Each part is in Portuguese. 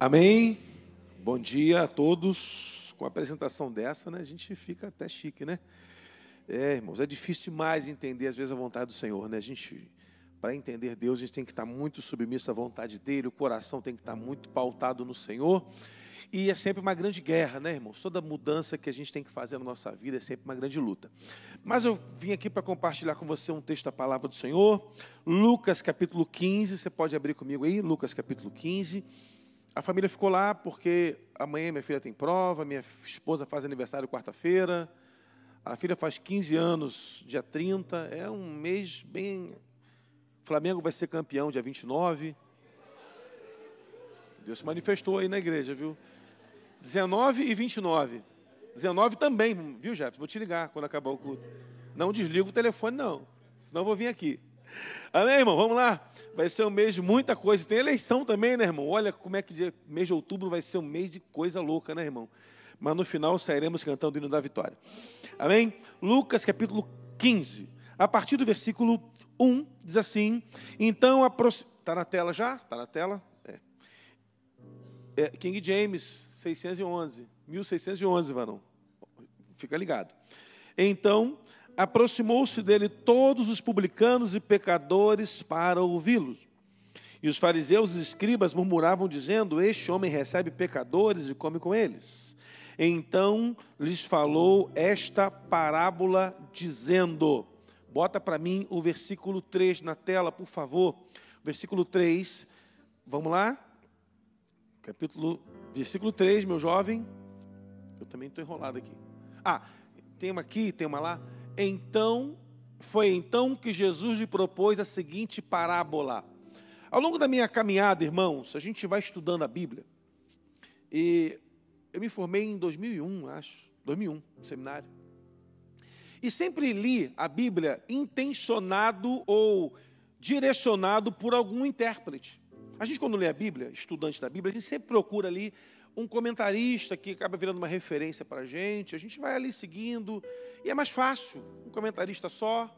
Amém. Bom dia a todos. Com a apresentação dessa, né, a gente fica até chique, né? É, irmãos, é difícil demais entender às vezes a vontade do Senhor, né? A gente para entender Deus, a gente tem que estar muito submisso à vontade dele, o coração tem que estar muito pautado no Senhor. E é sempre uma grande guerra, né, irmãos? Toda mudança que a gente tem que fazer na nossa vida é sempre uma grande luta. Mas eu vim aqui para compartilhar com você um texto da palavra do Senhor, Lucas capítulo 15. Você pode abrir comigo aí, Lucas capítulo 15. A família ficou lá porque amanhã minha filha tem prova, minha esposa faz aniversário quarta-feira, a filha faz 15 anos, dia 30. É um mês bem. O Flamengo vai ser campeão dia 29. Deus se manifestou aí na igreja, viu? 19 e 29. 19 também, viu, Jefferson? Vou te ligar quando acabar o culto. Não desliga o telefone, não. Senão eu vou vir aqui. Amém, irmão? Vamos lá. Vai ser um mês de muita coisa. Tem eleição também, né, irmão? Olha como é que dia, mês de outubro vai ser um mês de coisa louca, né, irmão? Mas no final sairemos cantando o hino da vitória. Amém? Lucas capítulo 15. A partir do versículo 1, diz assim: Então, está na tela já? Está na tela? É. é. King James, 611. 1611, varão. Fica ligado. Então, aproximou-se dele todos os publicanos e pecadores para ouvi-los. E os fariseus e escribas murmuravam, dizendo: Este homem recebe pecadores e come com eles. Então lhes falou esta parábola, dizendo: Bota para mim o versículo 3 na tela, por favor. Versículo 3, vamos lá? Capítulo, versículo 3, meu jovem. Eu também estou enrolado aqui. Ah, tem uma aqui, tem uma lá. Então, foi então que Jesus lhe propôs a seguinte parábola. Ao longo da minha caminhada, irmãos, a gente vai estudando a Bíblia. E eu me formei em 2001, acho, 2001, no seminário. E sempre li a Bíblia intencionado ou direcionado por algum intérprete. A gente, quando lê a Bíblia, estudante da Bíblia, a gente sempre procura ali um comentarista que acaba virando uma referência para a gente, a gente vai ali seguindo, e é mais fácil, um comentarista só.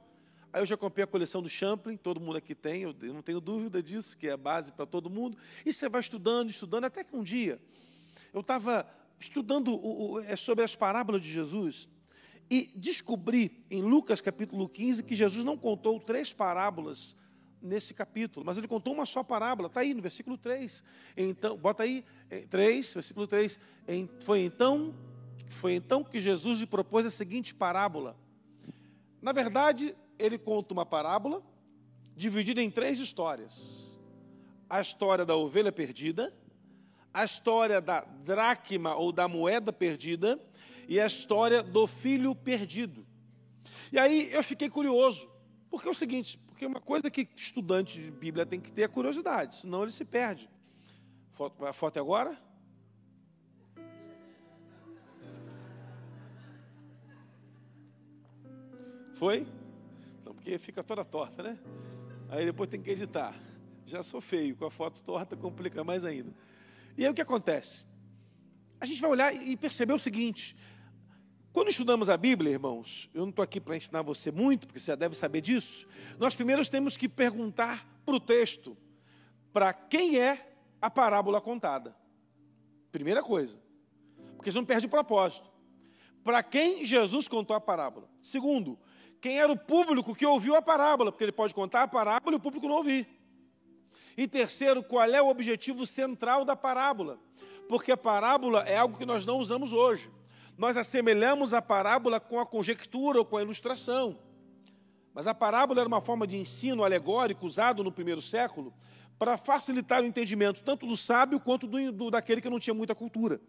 Aí eu já comprei a coleção do Champlin, todo mundo aqui tem, eu não tenho dúvida disso, que é a base para todo mundo. E você vai estudando, estudando, até que um dia eu estava estudando o, o, é sobre as parábolas de Jesus e descobri em Lucas capítulo 15 que Jesus não contou três parábolas nesse capítulo, mas ele contou uma só parábola, está aí no versículo 3. Então, bota aí, 3, versículo 3. Foi então, foi então que Jesus lhe propôs a seguinte parábola. Na verdade, ele conta uma parábola dividida em três histórias: a história da ovelha perdida, a história da dracma ou da moeda perdida e a história do filho perdido. E aí eu fiquei curioso, porque é o seguinte: porque uma coisa que estudante de Bíblia tem que ter é curiosidade, senão ele se perde. Foto, a foto é agora? Foi? Não, porque fica toda torta, né? Aí depois tem que editar. Já sou feio, com a foto torta complica mais ainda. E aí o que acontece? A gente vai olhar e perceber o seguinte: quando estudamos a Bíblia, irmãos, eu não estou aqui para ensinar você muito, porque você já deve saber disso. Nós primeiro temos que perguntar para o texto, para quem é a parábola contada. Primeira coisa, porque você não perde o propósito. Para quem Jesus contou a parábola. Segundo, quem era o público que ouviu a parábola, porque ele pode contar a parábola e o público não ouvir. E terceiro, qual é o objetivo central da parábola? Porque a parábola é algo que nós não usamos hoje nós assemelhamos a parábola com a conjectura ou com a ilustração. Mas a parábola era uma forma de ensino alegórico usado no primeiro século para facilitar o entendimento tanto do sábio quanto do, do, daquele que não tinha muita cultura.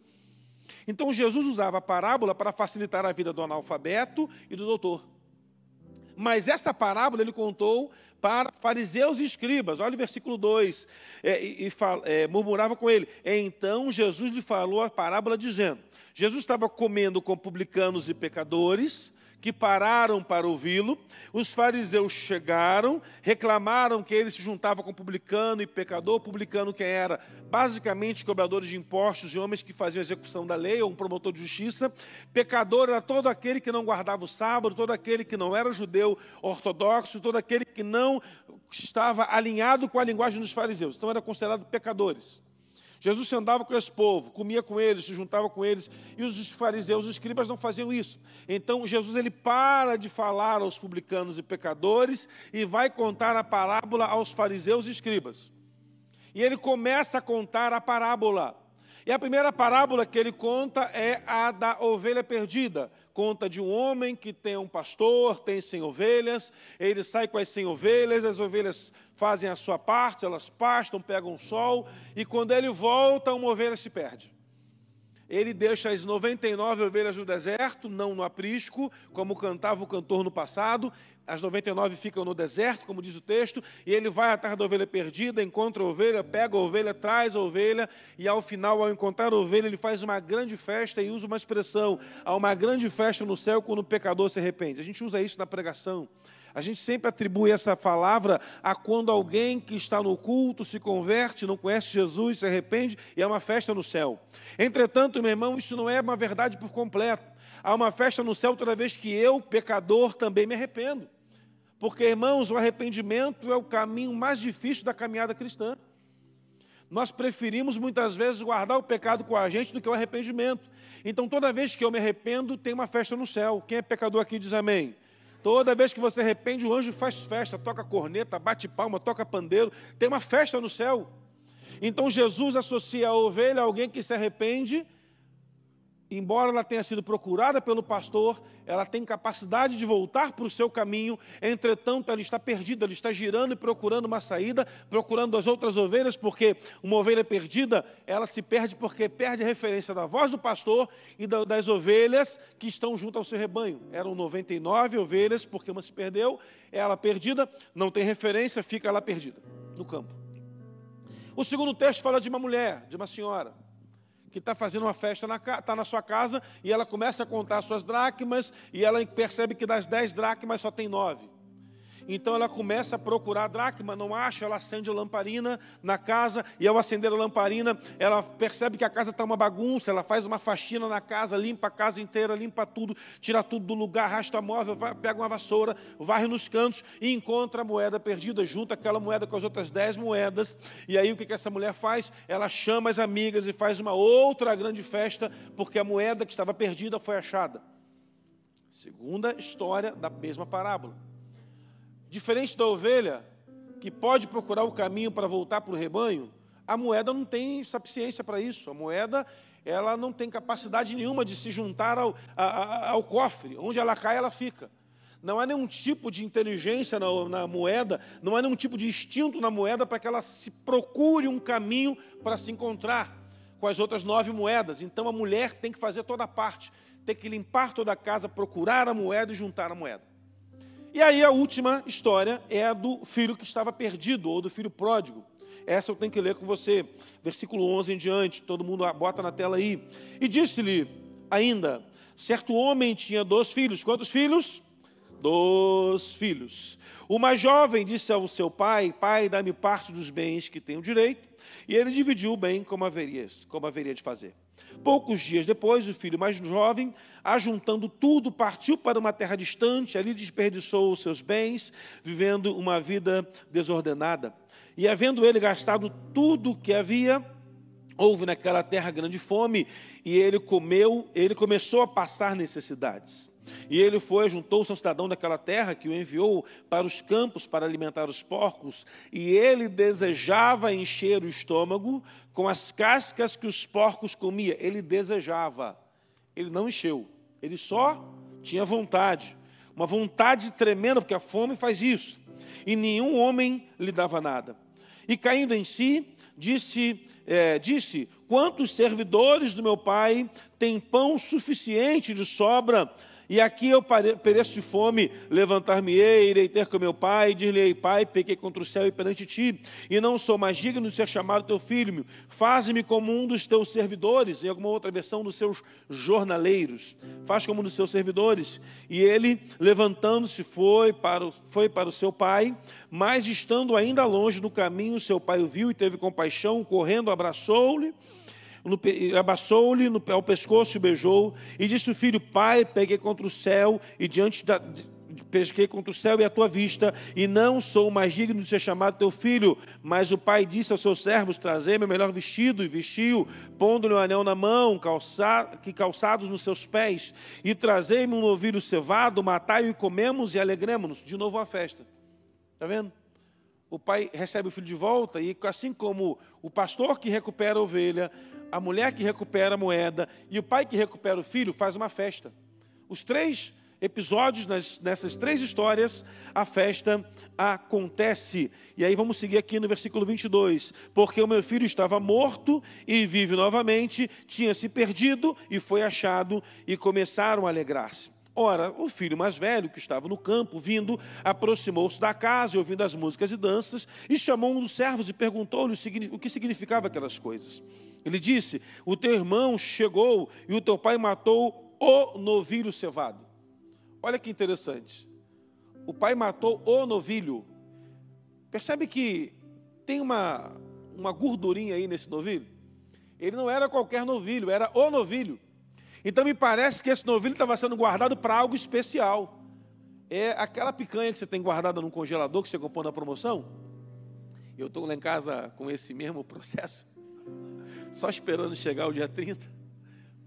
Então Jesus usava a parábola para facilitar a vida do analfabeto e do doutor. Mas essa parábola ele contou para fariseus e escribas. Olha o versículo 2. É, e, é, murmurava com ele. Então Jesus lhe falou a parábola dizendo: Jesus estava comendo com publicanos e pecadores, que pararam para ouvi-lo. Os fariseus chegaram, reclamaram que ele se juntava com publicano e pecador. Publicano quem era? Basicamente cobradores de impostos, de homens que faziam execução da lei, ou um promotor de justiça. Pecador era todo aquele que não guardava o sábado, todo aquele que não era judeu ortodoxo, todo aquele que não estava alinhado com a linguagem dos fariseus. Então eram considerados pecadores. Jesus andava com esse povo, comia com eles, se juntava com eles, e os fariseus, os escribas não faziam isso. Então Jesus ele para de falar aos publicanos e pecadores e vai contar a parábola aos fariseus e escribas. E ele começa a contar a parábola. E a primeira parábola que ele conta é a da ovelha perdida. Conta de um homem que tem um pastor, tem 100 ovelhas, ele sai com as 100 ovelhas, as ovelhas fazem a sua parte, elas pastam, pegam sol, e quando ele volta, uma ovelha se perde. Ele deixa as 99 ovelhas no deserto, não no aprisco, como cantava o cantor no passado, as 99 ficam no deserto, como diz o texto, e ele vai atrás da ovelha perdida, encontra a ovelha, pega a ovelha, traz a ovelha, e ao final, ao encontrar a ovelha, ele faz uma grande festa e usa uma expressão: há uma grande festa no céu quando o pecador se arrepende. A gente usa isso na pregação. A gente sempre atribui essa palavra a quando alguém que está no culto se converte, não conhece Jesus, se arrepende e é uma festa no céu. Entretanto, meu irmão, isso não é uma verdade por completo. Há uma festa no céu toda vez que eu, pecador, também me arrependo. Porque, irmãos, o arrependimento é o caminho mais difícil da caminhada cristã. Nós preferimos muitas vezes guardar o pecado com a gente do que o arrependimento. Então, toda vez que eu me arrependo, tem uma festa no céu. Quem é pecador aqui diz amém. Toda vez que você arrepende, o anjo faz festa, toca corneta, bate palma, toca pandeiro, tem uma festa no céu. Então Jesus associa a ovelha a alguém que se arrepende embora ela tenha sido procurada pelo pastor, ela tem capacidade de voltar para o seu caminho, entretanto, ela está perdida, ela está girando e procurando uma saída, procurando as outras ovelhas, porque uma ovelha perdida, ela se perde porque perde a referência da voz do pastor e das ovelhas que estão junto ao seu rebanho. Eram 99 ovelhas, porque uma se perdeu, ela perdida, não tem referência, fica lá perdida, no campo. O segundo texto fala de uma mulher, de uma senhora que está fazendo uma festa, está na sua casa, e ela começa a contar suas dracmas, e ela percebe que das dez dracmas só tem nove. Então ela começa a procurar a dracma, não acha, ela acende a lamparina na casa, e ao acender a lamparina, ela percebe que a casa está uma bagunça, ela faz uma faxina na casa, limpa a casa inteira, limpa tudo, tira tudo do lugar, arrasta móvel, vai, pega uma vassoura, varre nos cantos e encontra a moeda perdida, junta aquela moeda com as outras dez moedas, e aí o que, que essa mulher faz? Ela chama as amigas e faz uma outra grande festa, porque a moeda que estava perdida foi achada. Segunda história da mesma parábola. Diferente da ovelha, que pode procurar o caminho para voltar para o rebanho, a moeda não tem sapiência para isso. A moeda ela não tem capacidade nenhuma de se juntar ao, a, ao cofre. Onde ela cai, ela fica. Não há nenhum tipo de inteligência na, na, moeda, não há nenhum tipo de instinto na moeda para que ela se procure um caminho para se encontrar com as outras nove moedas. Então a mulher tem que fazer toda a parte, tem que limpar toda a casa, procurar a moeda e juntar a moeda. E aí a última história é a do filho que estava perdido, ou do filho pródigo. Essa eu tenho que ler com você, versículo 11 em diante, todo mundo bota na tela aí. E disse-lhe ainda: certo homem tinha dois filhos. Quantos filhos? Dois filhos. O mais jovem disse ao seu pai: Pai, dá-me parte dos bens que tenho direito. E ele dividiu o bem como haveria, como haveria de fazer. Poucos dias depois, o filho mais jovem, ajuntando tudo, partiu para uma terra distante, ali desperdiçou os seus bens, vivendo uma vida desordenada. E havendo ele gastado tudo o que havia, houve naquela terra grande fome, e ele comeu, ele começou a passar necessidades. E ele foi, juntou-se a um cidadão daquela terra que o enviou para os campos para alimentar os porcos, e ele desejava encher o estômago com as cascas que os porcos comiam. Ele desejava, ele não encheu, ele só tinha vontade, uma vontade tremenda, porque a fome faz isso, e nenhum homem lhe dava nada. E caindo em si, disse, é, disse: Quantos servidores do meu pai têm pão suficiente de sobra e aqui eu pereço de fome, levantar-me-ei, irei ter com meu pai, dir-lhe-ei, pai, pequei contra o céu e perante ti, e não sou mais digno de ser chamado teu filho, faze-me como um dos teus servidores, em alguma outra versão dos seus jornaleiros, faz como um dos seus servidores. E ele, levantando-se, foi para, o, foi para o seu pai, mas estando ainda longe no caminho, seu pai o viu e teve compaixão, correndo, abraçou-lhe, abaçou-lhe ao pescoço e beijou, e disse o filho, pai, peguei contra o céu, e diante da, pesquei contra o céu e a tua vista, e não sou mais digno de ser chamado teu filho. Mas o pai disse aos seus servos: Trazei meu melhor vestido, e vestiu, pondo-lhe um anel na mão, calça, que calçados nos seus pés, e trazei-me um novilho cevado, matai-o e comemos e alegremos-nos. De novo a festa. Está vendo? O pai recebe o filho de volta, e assim como o pastor que recupera a ovelha, a mulher que recupera a moeda e o pai que recupera o filho, faz uma festa. Os três episódios, nessas três histórias, a festa acontece. E aí vamos seguir aqui no versículo 22. Porque o meu filho estava morto e vive novamente, tinha se perdido e foi achado, e começaram a alegrar-se. Ora, o filho mais velho, que estava no campo, vindo, aproximou-se da casa, ouvindo as músicas e danças, e chamou um dos servos e perguntou-lhe o que significava aquelas coisas. Ele disse: O teu irmão chegou e o teu pai matou o novilho cevado. Olha que interessante. O pai matou o novilho. Percebe que tem uma, uma gordurinha aí nesse novilho? Ele não era qualquer novilho, era o novilho. Então me parece que esse novilho estava sendo guardado para algo especial. É aquela picanha que você tem guardada no congelador que você comprou na promoção. Eu estou lá em casa com esse mesmo processo, só esperando chegar o dia 30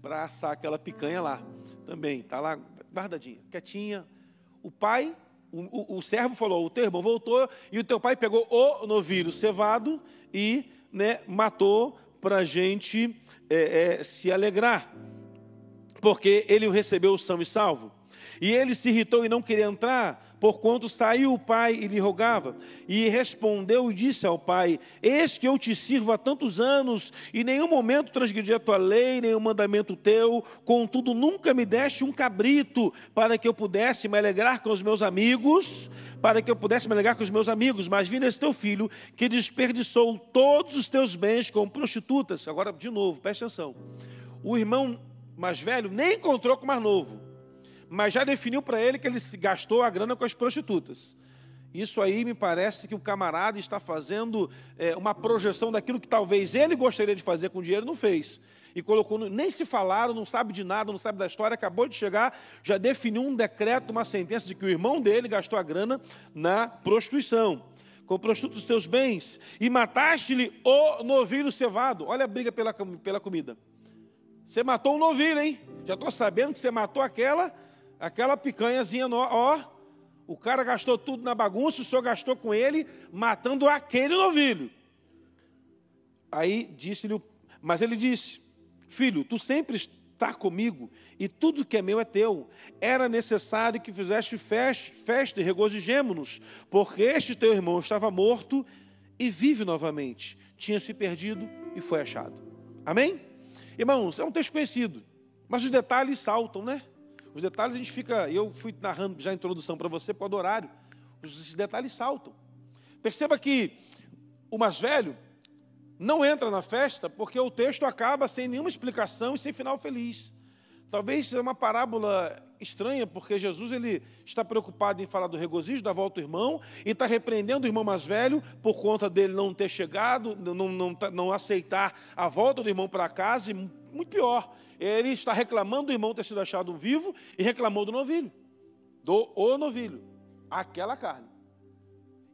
para assar aquela picanha lá. Também, está lá guardadinha, quietinha. O pai, o, o, o, servo falou: o teu irmão voltou e o teu pai pegou o novilho cevado e né, matou para a gente é, é, se alegrar, porque ele o recebeu são e salvo. E ele se irritou e não queria entrar, porquanto saiu o pai e lhe rogava. E respondeu e disse ao pai: Eis que eu te sirvo há tantos anos, e nenhum momento transgredi a tua lei, nenhum mandamento teu, contudo nunca me deste um cabrito, para que eu pudesse me alegrar com os meus amigos, para que eu pudesse me alegrar com os meus amigos, mas vindo esse teu filho, que desperdiçou todos os teus bens com prostitutas. Agora, de novo, presta atenção. O irmão mais velho nem encontrou com o mais novo mas já definiu para ele que ele gastou a grana com as prostitutas. Isso aí me parece que o camarada está fazendo é, uma projeção daquilo que talvez ele gostaria de fazer com o dinheiro, não fez. E colocou, nem se falaram, não sabe de nada, não sabe da história, acabou de chegar, já definiu um decreto, uma sentença de que o irmão dele gastou a grana na prostituição. Com prostitutos dos teus bens, e mataste-lhe o novilho cevado. Olha a briga pela, pela comida. Você matou o novilho, hein? Já estou sabendo que você matou aquela Aquela picanhazinha, ó, o cara gastou tudo na bagunça, o senhor gastou com ele, matando aquele novilho. Aí disse-lhe, mas ele disse: Filho, tu sempre está comigo e tudo que é meu é teu. Era necessário que fizeste festa e regozijemo-nos, porque este teu irmão estava morto e vive novamente. Tinha se perdido e foi achado. Amém? Irmãos, é um texto conhecido, mas os detalhes saltam, né? Os detalhes a gente fica, eu fui narrando já a introdução para você por horário, os detalhes saltam. Perceba que o mais velho não entra na festa porque o texto acaba sem nenhuma explicação e sem final feliz. Talvez seja uma parábola estranha, porque Jesus ele está preocupado em falar do regozijo da volta do irmão e está repreendendo o irmão mais velho por conta dele não ter chegado, não, não, não aceitar a volta do irmão para casa, e muito pior, ele está reclamando do irmão ter sido achado vivo e reclamou do novilho, do o novilho, aquela carne.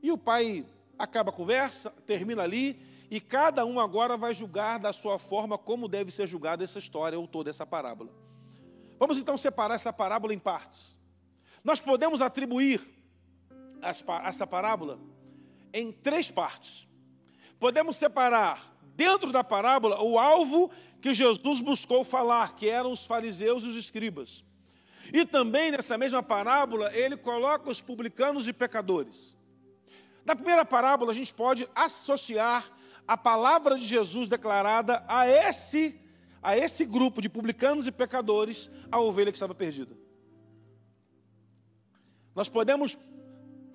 E o pai acaba a conversa, termina ali, e cada um agora vai julgar da sua forma como deve ser julgada essa história ou toda essa parábola. Vamos então separar essa parábola em partes. Nós podemos atribuir essa parábola em três partes. Podemos separar dentro da parábola o alvo que Jesus buscou falar, que eram os fariseus e os escribas. E também nessa mesma parábola, ele coloca os publicanos e pecadores. Na primeira parábola, a gente pode associar a palavra de Jesus declarada a esse, a esse grupo de publicanos e pecadores, a ovelha que estava perdida. Nós podemos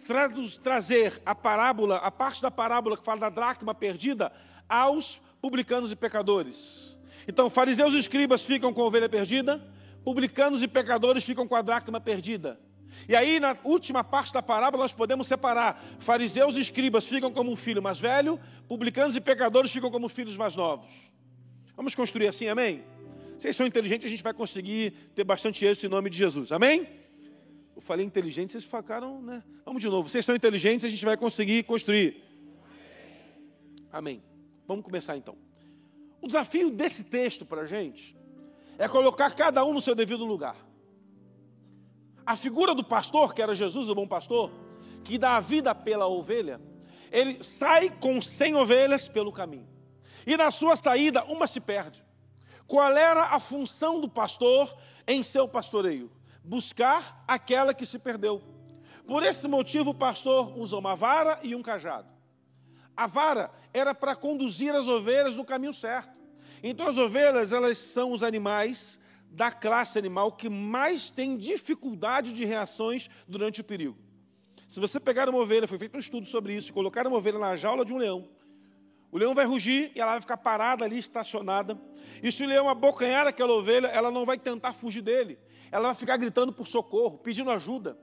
tra trazer a parábola, a parte da parábola que fala da dracma perdida, aos publicanos e pecadores. Então, fariseus e escribas ficam com a ovelha perdida, publicanos e pecadores ficam com a dracma perdida. E aí, na última parte da parábola, nós podemos separar: fariseus e escribas ficam como um filho mais velho, publicanos e pecadores ficam como filhos mais novos. Vamos construir assim, amém? Vocês são inteligentes, a gente vai conseguir ter bastante êxito em nome de Jesus, amém? Eu falei inteligente, vocês ficaram, né? Vamos de novo. Vocês são inteligentes, a gente vai conseguir construir. Amém. Vamos começar então. O desafio desse texto para a gente é colocar cada um no seu devido lugar. A figura do pastor, que era Jesus, o bom pastor, que dá a vida pela ovelha, ele sai com cem ovelhas pelo caminho. E na sua saída, uma se perde. Qual era a função do pastor em seu pastoreio? Buscar aquela que se perdeu. Por esse motivo, o pastor usa uma vara e um cajado. A vara era para conduzir as ovelhas no caminho certo. Então, as ovelhas, elas são os animais da classe animal que mais tem dificuldade de reações durante o perigo. Se você pegar uma ovelha, foi feito um estudo sobre isso, colocar uma ovelha na jaula de um leão, o leão vai rugir e ela vai ficar parada ali, estacionada. E se o leão abocanhar aquela ovelha, ela não vai tentar fugir dele. Ela vai ficar gritando por socorro, pedindo ajuda,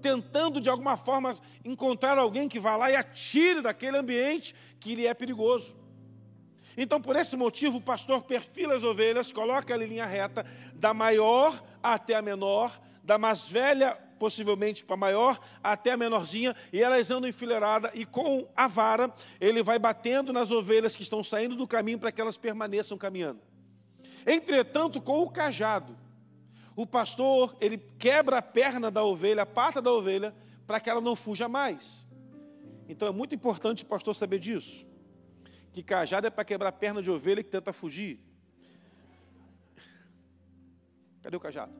tentando de alguma forma encontrar alguém que vá lá e atire daquele ambiente que lhe é perigoso. Então, por esse motivo, o pastor perfila as ovelhas, coloca ela em linha reta, da maior até a menor, da mais velha, possivelmente para maior, até a menorzinha, e elas andam enfileiradas, e com a vara, ele vai batendo nas ovelhas que estão saindo do caminho para que elas permaneçam caminhando. Entretanto, com o cajado, o pastor, ele quebra a perna da ovelha, a pata da ovelha, para que ela não fuja mais. Então é muito importante o pastor saber disso que cajado é para quebrar a perna de ovelha que tenta fugir. Cadê o cajado?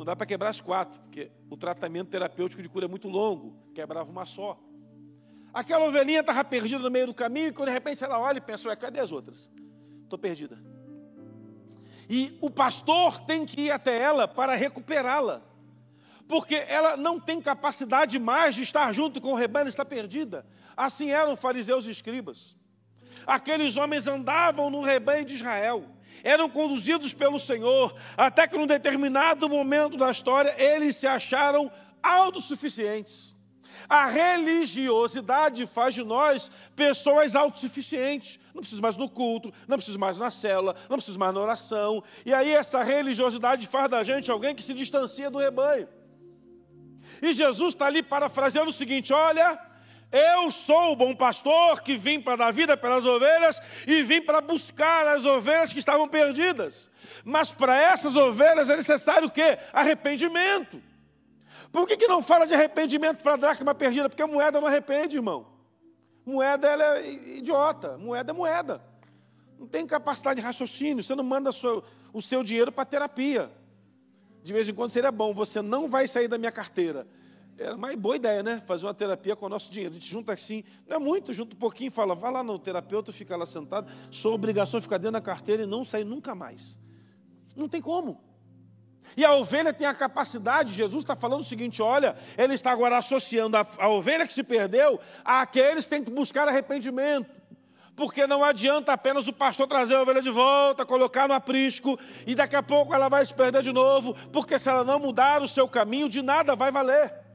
Não dá para quebrar as quatro, porque o tratamento terapêutico de cura é muito longo, quebrava uma só. Aquela ovelhinha estava perdida no meio do caminho, e quando de repente ela olha e pensa, ué, cadê as outras? Estou perdida. E o pastor tem que ir até ela para recuperá-la porque ela não tem capacidade mais de estar junto com o rebanho, está perdida. Assim eram fariseus e escribas. Aqueles homens andavam no rebanho de Israel, eram conduzidos pelo Senhor, até que num determinado momento da história eles se acharam autossuficientes. A religiosidade faz de nós pessoas autossuficientes. Não preciso mais no culto, não preciso mais na célula, não preciso mais na oração. E aí essa religiosidade faz da gente alguém que se distancia do rebanho. E Jesus está ali parafraseando o seguinte: olha, eu sou o bom pastor que vim para dar vida pelas ovelhas e vim para buscar as ovelhas que estavam perdidas. Mas para essas ovelhas é necessário o quê? Arrependimento. Por que, que não fala de arrependimento para a dracma perdida? Porque a moeda não arrepende, irmão. Moeda ela é idiota, moeda é moeda. Não tem capacidade de raciocínio, você não manda o seu dinheiro para terapia de vez em quando seria bom, você não vai sair da minha carteira. Era uma boa ideia, né? Fazer uma terapia com o nosso dinheiro. A gente junta assim, não é muito, junta um pouquinho fala, vai lá no terapeuta, fica lá sentado, sua obrigação é ficar dentro da carteira e não sair nunca mais. Não tem como. E a ovelha tem a capacidade, Jesus está falando o seguinte: olha, ele está agora associando a, a ovelha que se perdeu àqueles que têm que buscar arrependimento porque não adianta apenas o pastor trazer a ovelha de volta, colocar no aprisco, e daqui a pouco ela vai se perder de novo, porque se ela não mudar o seu caminho, de nada vai valer.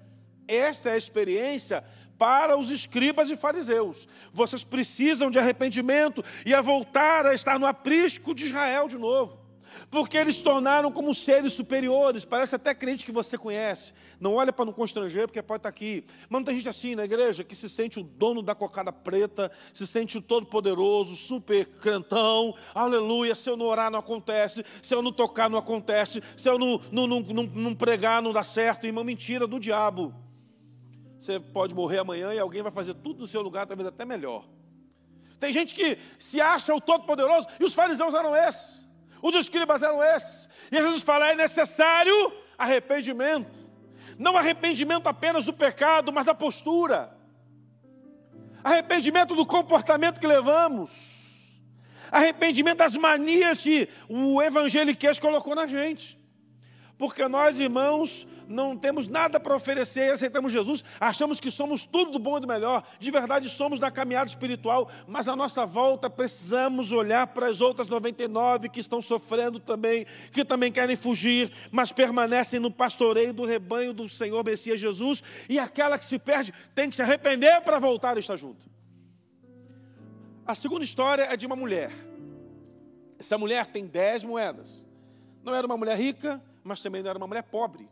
Esta é a experiência para os escribas e fariseus. Vocês precisam de arrependimento e a voltar a estar no aprisco de Israel de novo porque eles tornaram como seres superiores. Parece até crente que você conhece. Não olha para não constranger, porque pode estar aqui. Mas não tem gente assim na igreja que se sente o dono da cocada preta, se sente o todo-poderoso, super crentão. Aleluia. Se eu não orar, não acontece. Se eu não tocar, não acontece. Se eu não, não, não, não, não pregar, não dá certo. Irmão, mentira do diabo. Você pode morrer amanhã e alguém vai fazer tudo no seu lugar, talvez até melhor. Tem gente que se acha o todo-poderoso e os fariseus eram esses. Os escribas eram esses. E Jesus fala: é necessário arrependimento. Não arrependimento apenas do pecado, mas da postura. Arrependimento do comportamento que levamos. Arrependimento das manias que o evangeliquez colocou na gente. Porque nós, irmãos, não temos nada para oferecer e aceitamos Jesus, achamos que somos tudo do bom e do melhor, de verdade somos na caminhada espiritual, mas à nossa volta precisamos olhar para as outras 99 que estão sofrendo também, que também querem fugir, mas permanecem no pastoreio do rebanho do Senhor Messias Jesus, e aquela que se perde tem que se arrepender para voltar a estar junto. A segunda história é de uma mulher. Essa mulher tem dez moedas. Não era uma mulher rica, mas também não era uma mulher pobre.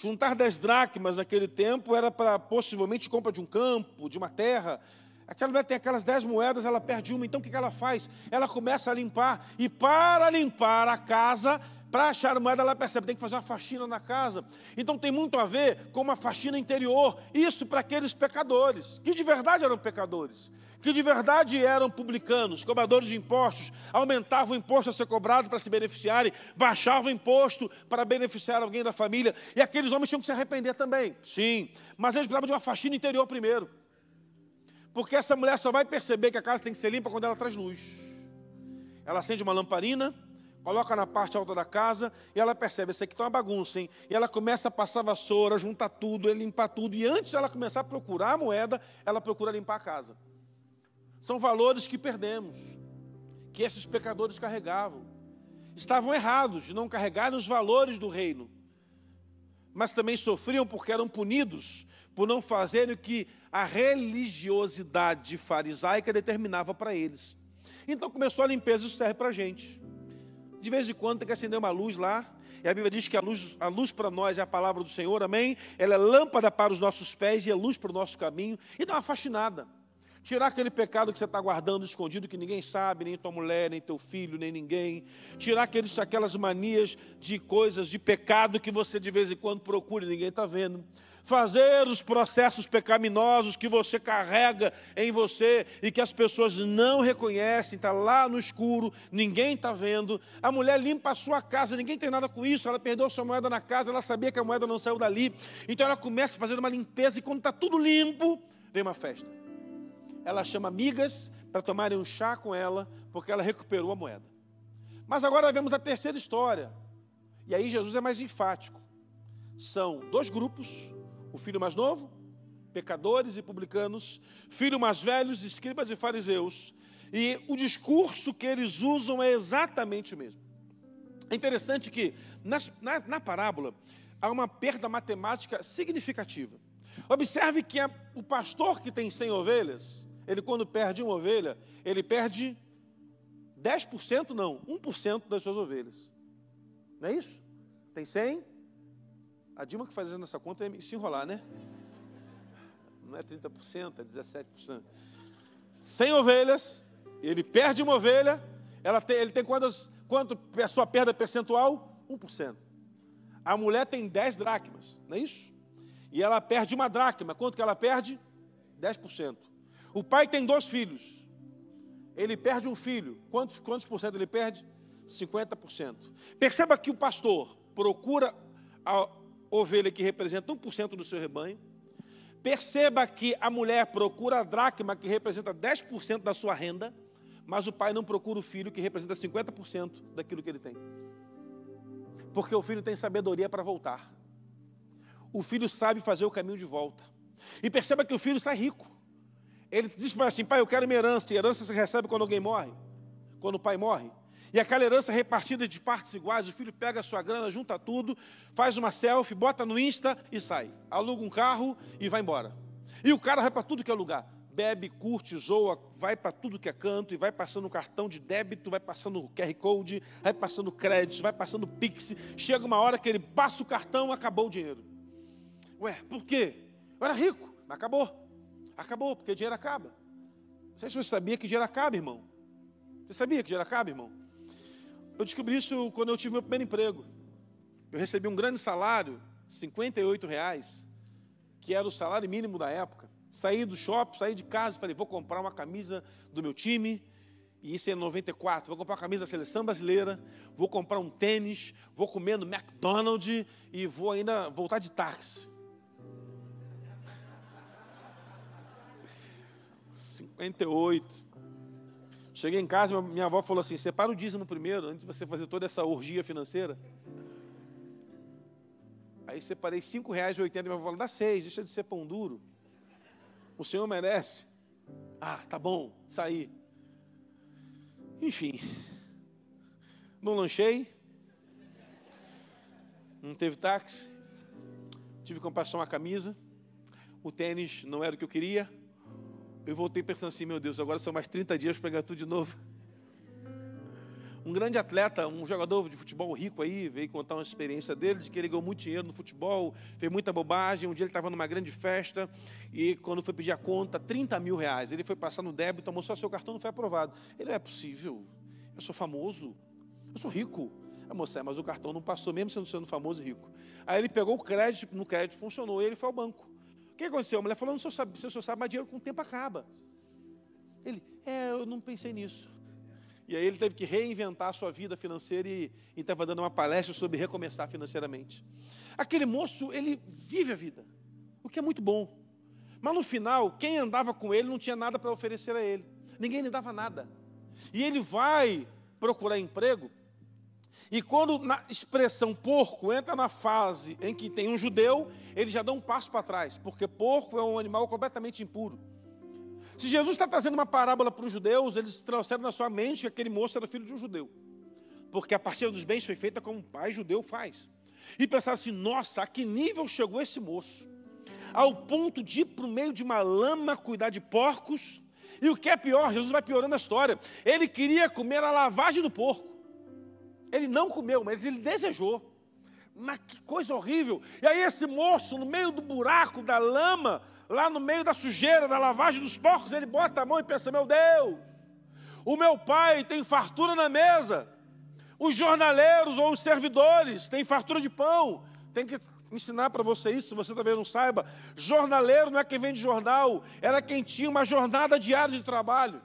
Juntar dez dracmas naquele tempo era para possivelmente compra de um campo, de uma terra. Aquela mulher tem aquelas dez moedas, ela perde uma, então o que ela faz? Ela começa a limpar, e para limpar a casa, para achar moeda, ela percebe, tem que fazer uma faxina na casa. Então tem muito a ver com uma faxina interior. Isso para aqueles pecadores, que de verdade eram pecadores, que de verdade eram publicanos, cobradores de impostos, aumentavam o imposto a ser cobrado para se beneficiarem, baixavam o imposto para beneficiar alguém da família. E aqueles homens tinham que se arrepender também. Sim, mas eles precisavam de uma faxina interior primeiro. Porque essa mulher só vai perceber que a casa tem que ser limpa quando ela traz luz. Ela acende uma lamparina, coloca na parte alta da casa e ela percebe, isso aqui está uma bagunça, hein? E ela começa a passar vassoura, juntar tudo, limpar tudo. E antes ela começar a procurar a moeda, ela procura limpar a casa. São valores que perdemos, que esses pecadores carregavam. Estavam errados de não carregar os valores do reino, mas também sofriam porque eram punidos por não fazerem o que a religiosidade farisaica determinava para eles. Então começou a limpeza, isso serve para a gente. De vez em quando tem que acender uma luz lá. E a Bíblia diz que a luz, a luz para nós é a palavra do Senhor, amém? Ela é lâmpada para os nossos pés e é luz para o nosso caminho. E dá uma faxinada. Tirar aquele pecado que você está guardando escondido, que ninguém sabe, nem tua mulher, nem teu filho, nem ninguém. Tirar aqueles, aquelas manias de coisas, de pecado que você de vez em quando procura e ninguém está vendo fazer os processos pecaminosos que você carrega em você e que as pessoas não reconhecem, está lá no escuro, ninguém está vendo. A mulher limpa a sua casa, ninguém tem nada com isso, ela perdeu sua moeda na casa, ela sabia que a moeda não saiu dali, então ela começa a fazer uma limpeza e quando está tudo limpo, vem uma festa. Ela chama amigas para tomarem um chá com ela, porque ela recuperou a moeda. Mas agora vemos a terceira história, e aí Jesus é mais enfático. São dois grupos, o filho mais novo, pecadores e publicanos, filho mais velhos, escribas e fariseus. E o discurso que eles usam é exatamente o mesmo. É interessante que na, na, na parábola há uma perda matemática significativa. Observe que é o pastor que tem 100 ovelhas, ele quando perde uma ovelha, ele perde 10% não, 1% das suas ovelhas. Não é isso? Tem 100, a Dilma que fazendo essa conta é se enrolar, né? Não é 30%, é 17%. 100 ovelhas, ele perde uma ovelha, ela tem, ele tem quantas, quanto a sua perda percentual? 1%. A mulher tem 10 dracmas, não é isso? E ela perde uma dracma, quanto que ela perde? 10%. O pai tem dois filhos, ele perde um filho, quantos, quantos por cento ele perde? 50%. Perceba que o pastor procura ovelha que representa 1% do seu rebanho. Perceba que a mulher procura a dracma, que representa 10% da sua renda, mas o pai não procura o filho, que representa 50% daquilo que ele tem. Porque o filho tem sabedoria para voltar. O filho sabe fazer o caminho de volta. E perceba que o filho sai rico. Ele diz para assim, pai, eu quero minha herança. E herança se recebe quando alguém morre. Quando o pai morre. E aquela herança repartida de partes iguais, o filho pega a sua grana, junta tudo, faz uma selfie, bota no Insta e sai. Aluga um carro e vai embora. E o cara vai para tudo que é lugar. Bebe, curte, zoa, vai para tudo que é canto, e vai passando cartão de débito, vai passando QR Code, vai passando crédito, vai passando Pix. Chega uma hora que ele passa o cartão, acabou o dinheiro. Ué, por quê? Eu era rico, mas acabou. Acabou, porque dinheiro acaba. Não sei se você sabia que dinheiro acaba, irmão. Você sabia que dinheiro acaba, irmão? Eu descobri isso quando eu tive meu primeiro emprego. Eu recebi um grande salário, 58 reais, que era o salário mínimo da época. Saí do shopping, saí de casa, falei, vou comprar uma camisa do meu time, e isso é 94, vou comprar uma camisa da seleção brasileira, vou comprar um tênis, vou comer no McDonald's e vou ainda voltar de táxi. 58. Cheguei em casa, minha avó falou assim: separa o dízimo primeiro, antes de você fazer toda essa orgia financeira. Aí separei cinco reais e oitenta, minha avó falou: dá seis, deixa de ser pão duro. O senhor merece. Ah, tá bom, saí. Enfim, não lanchei, não teve táxi, tive que comprar só uma camisa, o tênis não era o que eu queria, eu voltei pensando assim, meu Deus, agora são mais 30 dias para pegar tudo de novo. um grande atleta, um jogador de futebol rico aí, veio contar uma experiência dele, de que ele ganhou muito dinheiro no futebol, fez muita bobagem. Um dia ele estava numa grande festa e quando foi pedir a conta, 30 mil reais. Ele foi passar no débito, tomou só seu cartão, não foi aprovado. Ele, é possível, eu sou famoso, eu sou rico. A moça, é, mas o cartão não passou, mesmo sendo famoso e rico. Aí ele pegou o crédito, no crédito funcionou, e ele foi ao banco. Que aconteceu? A mulher falou, não, senhor sabe, o senhor sabe, mas dinheiro com o tempo acaba. Ele, é, eu não pensei nisso. E aí ele teve que reinventar a sua vida financeira e estava dando uma palestra sobre recomeçar financeiramente. Aquele moço, ele vive a vida, o que é muito bom. Mas no final, quem andava com ele não tinha nada para oferecer a ele. Ninguém lhe dava nada. E ele vai procurar emprego. E quando na expressão porco entra na fase em que tem um judeu, ele já dá um passo para trás, porque porco é um animal completamente impuro. Se Jesus está trazendo uma parábola para os judeus, eles trouxeram na sua mente que aquele moço era filho de um judeu. Porque a partir dos bens foi feita como um pai judeu faz. E pensaram assim: nossa, a que nível chegou esse moço? Ao ponto de ir para o meio de uma lama cuidar de porcos. E o que é pior, Jesus vai piorando a história. Ele queria comer a lavagem do porco. Ele não comeu, mas ele desejou. Mas que coisa horrível. E aí esse moço, no meio do buraco, da lama, lá no meio da sujeira, da lavagem dos porcos, ele bota a mão e pensa: meu Deus, o meu pai tem fartura na mesa. Os jornaleiros ou os servidores têm fartura de pão. Tem que ensinar para você isso, se você talvez não saiba. Jornaleiro não é quem vende jornal, era quem tinha uma jornada diária de trabalho.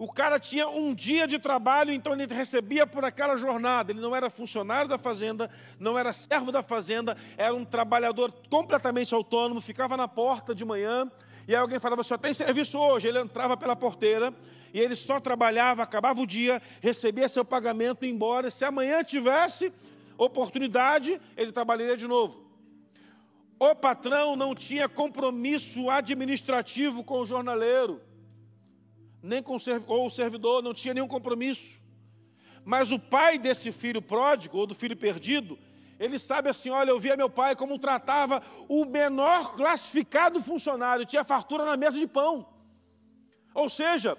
O cara tinha um dia de trabalho, então ele recebia por aquela jornada. Ele não era funcionário da fazenda, não era servo da fazenda, era um trabalhador completamente autônomo, ficava na porta de manhã, e aí alguém falava, só tem serviço hoje. Ele entrava pela porteira, e ele só trabalhava, acabava o dia, recebia seu pagamento e ia embora. Se amanhã tivesse oportunidade, ele trabalharia de novo. O patrão não tinha compromisso administrativo com o jornaleiro nem com ou o servidor, não tinha nenhum compromisso. Mas o pai desse filho pródigo, ou do filho perdido, ele sabe assim: olha, eu via meu pai como tratava o menor classificado funcionário, tinha fartura na mesa de pão. Ou seja,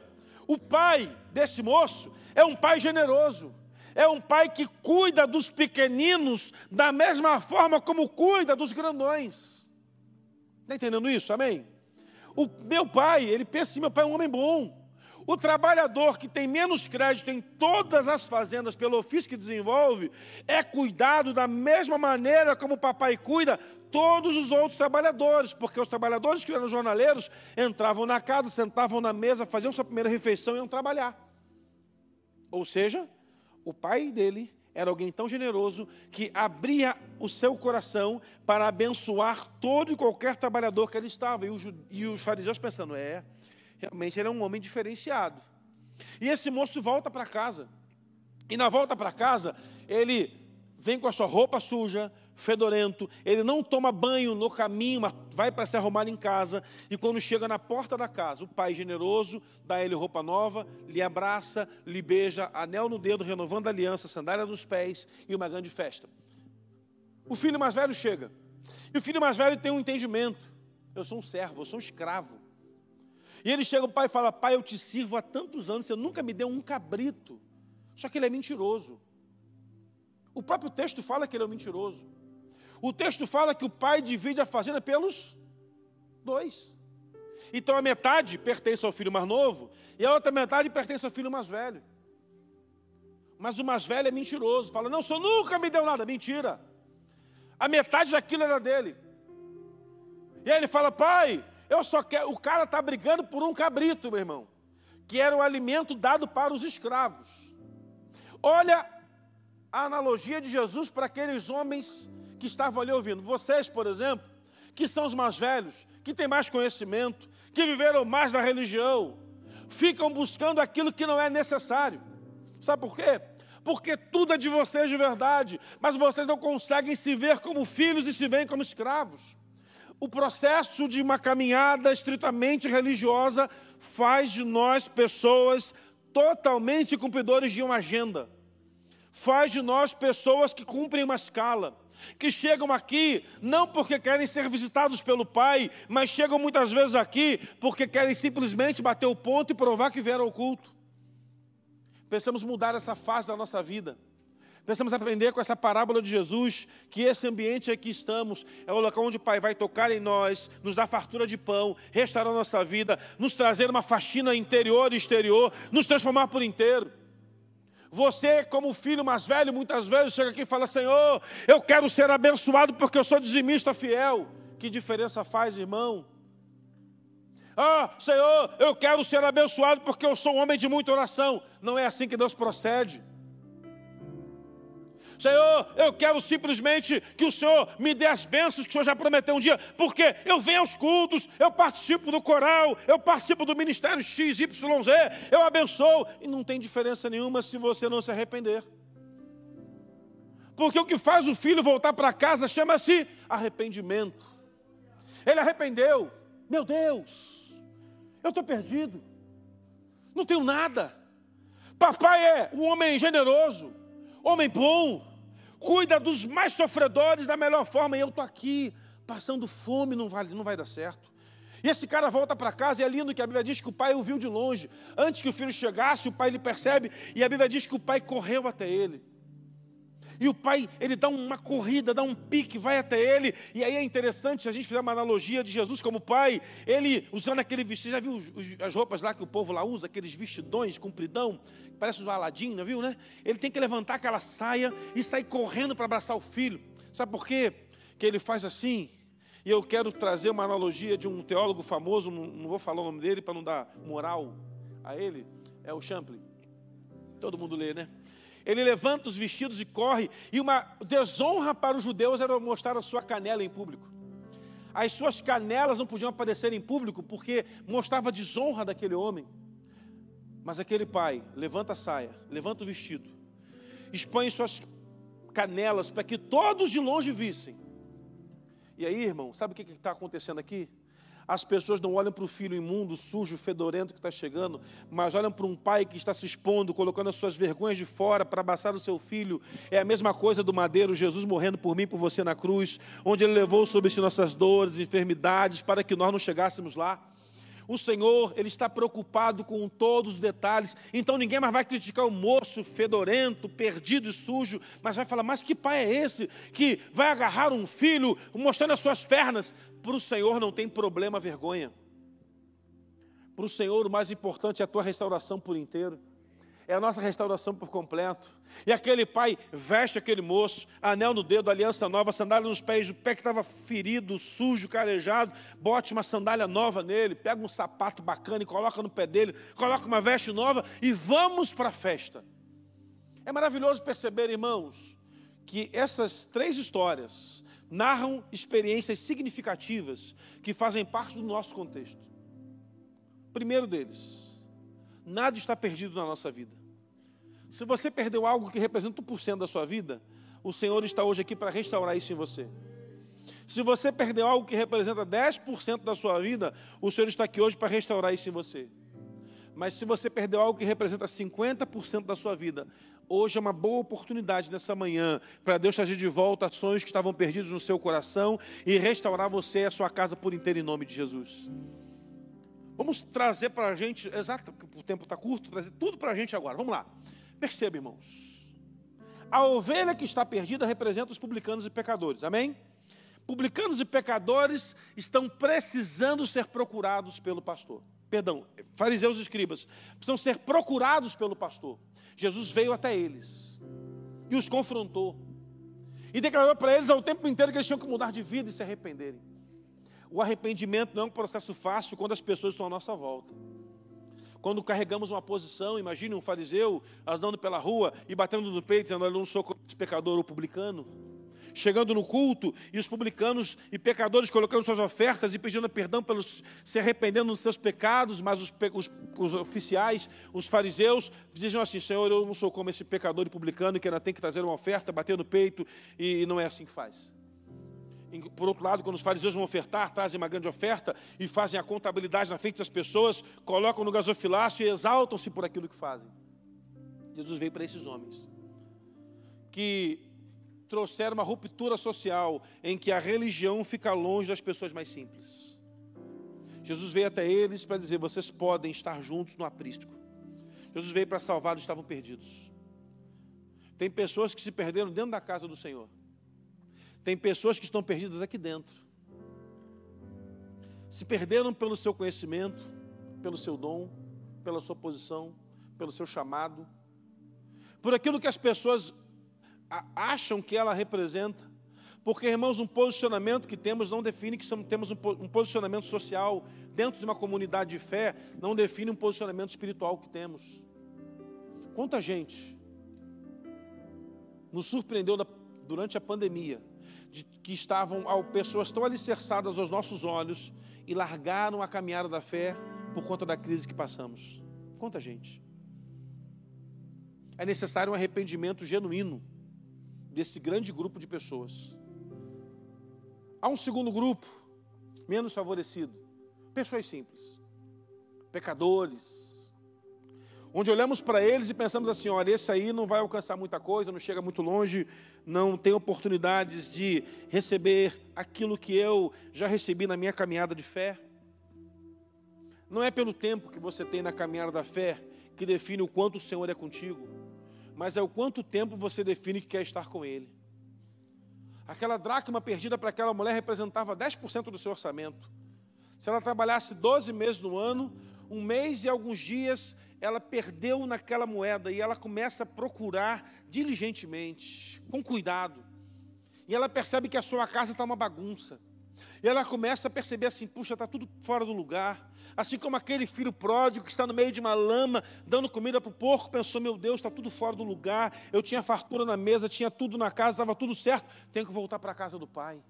o pai desse moço é um pai generoso, é um pai que cuida dos pequeninos da mesma forma como cuida dos grandões. Está entendendo isso? Amém? O meu pai, ele pensa assim: meu pai é um homem bom. O trabalhador que tem menos crédito em todas as fazendas pelo ofício que desenvolve é cuidado da mesma maneira como o papai cuida todos os outros trabalhadores, porque os trabalhadores que eram jornaleiros entravam na casa, sentavam na mesa, faziam sua primeira refeição e iam trabalhar. Ou seja, o pai dele era alguém tão generoso que abria o seu coração para abençoar todo e qualquer trabalhador que ele estava. E os, e os fariseus pensando, é, Realmente ele é um homem diferenciado. E esse moço volta para casa. E na volta para casa, ele vem com a sua roupa suja, fedorento, ele não toma banho no caminho, mas vai para se arrumar em casa, e quando chega na porta da casa, o pai generoso dá ele roupa nova, lhe abraça, lhe beija, anel no dedo, renovando a aliança, sandália nos pés e uma grande festa. O filho mais velho chega, e o filho mais velho tem um entendimento: eu sou um servo, eu sou um escravo. E ele chega o pai e fala: Pai, eu te sirvo há tantos anos, você nunca me deu um cabrito. Só que ele é mentiroso. O próprio texto fala que ele é um mentiroso. O texto fala que o pai divide a fazenda pelos dois. Então a metade pertence ao filho mais novo e a outra metade pertence ao filho mais velho. Mas o mais velho é mentiroso, fala: Não, o senhor nunca me deu nada. Mentira. A metade daquilo era dele. E aí ele fala: Pai, eu só quero. O cara está brigando por um cabrito, meu irmão, que era o alimento dado para os escravos. Olha a analogia de Jesus para aqueles homens que estavam ali ouvindo. Vocês, por exemplo, que são os mais velhos, que têm mais conhecimento, que viveram mais da religião, ficam buscando aquilo que não é necessário. Sabe por quê? Porque tudo é de vocês de verdade, mas vocês não conseguem se ver como filhos e se veem como escravos. O processo de uma caminhada estritamente religiosa faz de nós pessoas totalmente cumpridores de uma agenda. Faz de nós pessoas que cumprem uma escala, que chegam aqui não porque querem ser visitados pelo Pai, mas chegam muitas vezes aqui porque querem simplesmente bater o ponto e provar que vieram ao culto. Precisamos mudar essa fase da nossa vida. Precisamos aprender com essa parábola de Jesus que esse ambiente aqui estamos é o local onde o Pai vai tocar em nós, nos dar fartura de pão, restaurar nossa vida, nos trazer uma faxina interior e exterior, nos transformar por inteiro. Você, como filho mais velho, muitas vezes chega aqui e fala: Senhor, eu quero ser abençoado porque eu sou dizimista fiel. Que diferença faz, irmão? Ah, Senhor, eu quero ser abençoado porque eu sou um homem de muita oração. Não é assim que Deus procede. Senhor, eu quero simplesmente que o Senhor me dê as bênçãos que o Senhor já prometeu um dia, porque eu venho aos cultos, eu participo do coral, eu participo do ministério XYZ, eu abençoo, e não tem diferença nenhuma se você não se arrepender. Porque o que faz o filho voltar para casa chama-se arrependimento. Ele arrependeu, meu Deus, eu estou perdido, não tenho nada. Papai é um homem generoso, homem bom, cuida dos mais sofredores da melhor forma, e eu estou aqui, passando fome, não vai, não vai dar certo. E esse cara volta para casa, e é lindo que a Bíblia diz que o pai o viu de longe. Antes que o filho chegasse, o pai lhe percebe, e a Bíblia diz que o pai correu até ele. E o pai, ele dá uma corrida, dá um pique, vai até ele. E aí é interessante, se a gente fizer uma analogia de Jesus como pai, ele usando aquele vestido, já viu as roupas lá que o povo lá usa, aqueles vestidões compridão, parece um Aladim, não viu, né? Ele tem que levantar aquela saia e sair correndo para abraçar o filho. Sabe por quê? Que ele faz assim. E eu quero trazer uma analogia de um teólogo famoso, não vou falar o nome dele para não dar moral a ele, é o Champlin. Todo mundo lê, né? Ele levanta os vestidos e corre, e uma desonra para os judeus era mostrar a sua canela em público. As suas canelas não podiam aparecer em público porque mostrava a desonra daquele homem. Mas aquele pai levanta a saia, levanta o vestido, expõe suas canelas para que todos de longe vissem. E aí, irmão, sabe o que está acontecendo aqui? As pessoas não olham para o filho imundo, sujo, fedorento que está chegando, mas olham para um pai que está se expondo, colocando as suas vergonhas de fora para abraçar o seu filho. É a mesma coisa do madeiro, Jesus morrendo por mim, por você na cruz, onde ele levou sobre si nossas dores, enfermidades, para que nós não chegássemos lá. O Senhor, Ele está preocupado com todos os detalhes. Então ninguém mais vai criticar o moço fedorento, perdido e sujo, mas vai falar: mas que pai é esse que vai agarrar um filho mostrando as suas pernas? Para o Senhor não tem problema, vergonha. Para o Senhor o mais importante é a tua restauração por inteiro é a nossa restauração por completo. E aquele pai veste aquele moço, anel no dedo, aliança nova, sandália nos pés, o pé que estava ferido, sujo, carejado, bote uma sandália nova nele, pega um sapato bacana e coloca no pé dele, coloca uma veste nova e vamos para a festa. É maravilhoso perceber, irmãos, que essas três histórias narram experiências significativas que fazem parte do nosso contexto. Primeiro deles, nada está perdido na nossa vida. Se você perdeu algo que representa 1% da sua vida, o Senhor está hoje aqui para restaurar isso em você. Se você perdeu algo que representa 10% da sua vida, o Senhor está aqui hoje para restaurar isso em você. Mas se você perdeu algo que representa 50% da sua vida, hoje é uma boa oportunidade nessa manhã para Deus trazer de volta sonhos que estavam perdidos no seu coração e restaurar você e a sua casa por inteiro em nome de Jesus. Vamos trazer para a gente, exato, porque o tempo está curto, trazer tudo para a gente agora. Vamos lá. Perceba, irmãos. A ovelha que está perdida representa os publicanos e pecadores. Amém? Publicanos e pecadores estão precisando ser procurados pelo pastor. Perdão, fariseus e escribas precisam ser procurados pelo pastor. Jesus veio até eles e os confrontou. E declarou para eles ao tempo inteiro que eles tinham que mudar de vida e se arrependerem. O arrependimento não é um processo fácil quando as pessoas estão à nossa volta. Quando carregamos uma posição, imagine um fariseu andando pela rua e batendo no peito, dizendo: Eu não sou pecador ou publicano. Chegando no culto e os publicanos e pecadores colocando suas ofertas e pedindo perdão pelos se arrependendo dos seus pecados, mas os, os, os oficiais, os fariseus, diziam assim: Senhor, eu não sou como esse pecador e publicano que ainda tem que trazer uma oferta, bater no peito, e, e não é assim que faz. Por outro lado, quando os fariseus vão ofertar, trazem uma grande oferta e fazem a contabilidade na frente das pessoas, colocam no gasofilácio e exaltam-se por aquilo que fazem. Jesus veio para esses homens que trouxeram uma ruptura social em que a religião fica longe das pessoas mais simples. Jesus veio até eles para dizer: vocês podem estar juntos no aprisco. Jesus veio para salvar os que estavam perdidos. Tem pessoas que se perderam dentro da casa do Senhor. Tem pessoas que estão perdidas aqui dentro. Se perderam pelo seu conhecimento, pelo seu dom, pela sua posição, pelo seu chamado, por aquilo que as pessoas acham que ela representa. Porque, irmãos, um posicionamento que temos não define que temos um posicionamento social dentro de uma comunidade de fé, não define um posicionamento espiritual que temos. Quanta gente nos surpreendeu durante a pandemia, de que estavam pessoas tão alicerçadas aos nossos olhos e largaram a caminhada da fé por conta da crise que passamos. Quanta gente. É necessário um arrependimento genuíno desse grande grupo de pessoas. Há um segundo grupo, menos favorecido, pessoas simples, pecadores, onde olhamos para eles e pensamos assim: olha, esse aí não vai alcançar muita coisa, não chega muito longe, não tem oportunidades de receber aquilo que eu já recebi na minha caminhada de fé. Não é pelo tempo que você tem na caminhada da fé que define o quanto o Senhor é contigo, mas é o quanto tempo você define que quer estar com Ele. Aquela dracma perdida para aquela mulher representava 10% do seu orçamento. Se ela trabalhasse 12 meses no ano, um mês e alguns dias ela perdeu naquela moeda e ela começa a procurar diligentemente, com cuidado. E ela percebe que a sua casa está uma bagunça. E ela começa a perceber assim: puxa, está tudo fora do lugar. Assim como aquele filho pródigo que está no meio de uma lama, dando comida para o porco, pensou: meu Deus, está tudo fora do lugar. Eu tinha fartura na mesa, tinha tudo na casa, estava tudo certo. Tenho que voltar para a casa do pai.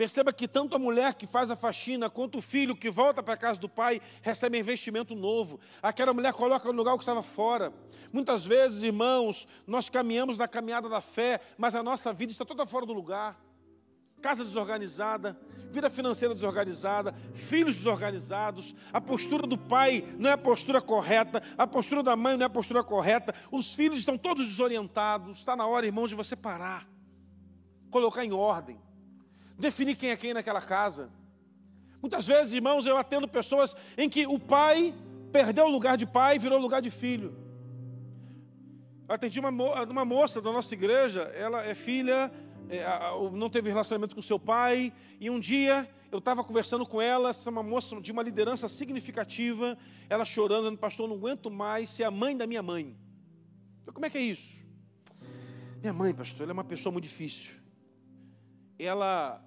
Perceba que tanto a mulher que faz a faxina quanto o filho que volta para a casa do pai recebe investimento novo. Aquela mulher coloca no lugar que estava fora. Muitas vezes, irmãos, nós caminhamos na caminhada da fé, mas a nossa vida está toda fora do lugar. Casa desorganizada, vida financeira desorganizada, filhos desorganizados, a postura do pai não é a postura correta, a postura da mãe não é a postura correta, os filhos estão todos desorientados. Está na hora, irmãos, de você parar, colocar em ordem definir quem é quem naquela casa. Muitas vezes, irmãos, eu atendo pessoas em que o pai perdeu o lugar de pai e virou lugar de filho. Eu atendi uma, uma moça da nossa igreja, ela é filha, é, não teve relacionamento com seu pai, e um dia eu estava conversando com ela, essa é uma moça de uma liderança significativa, ela chorando, dizendo, pastor, não aguento mais ser a mãe da minha mãe. Eu, como é que é isso? Minha mãe, pastor, ela é uma pessoa muito difícil. Ela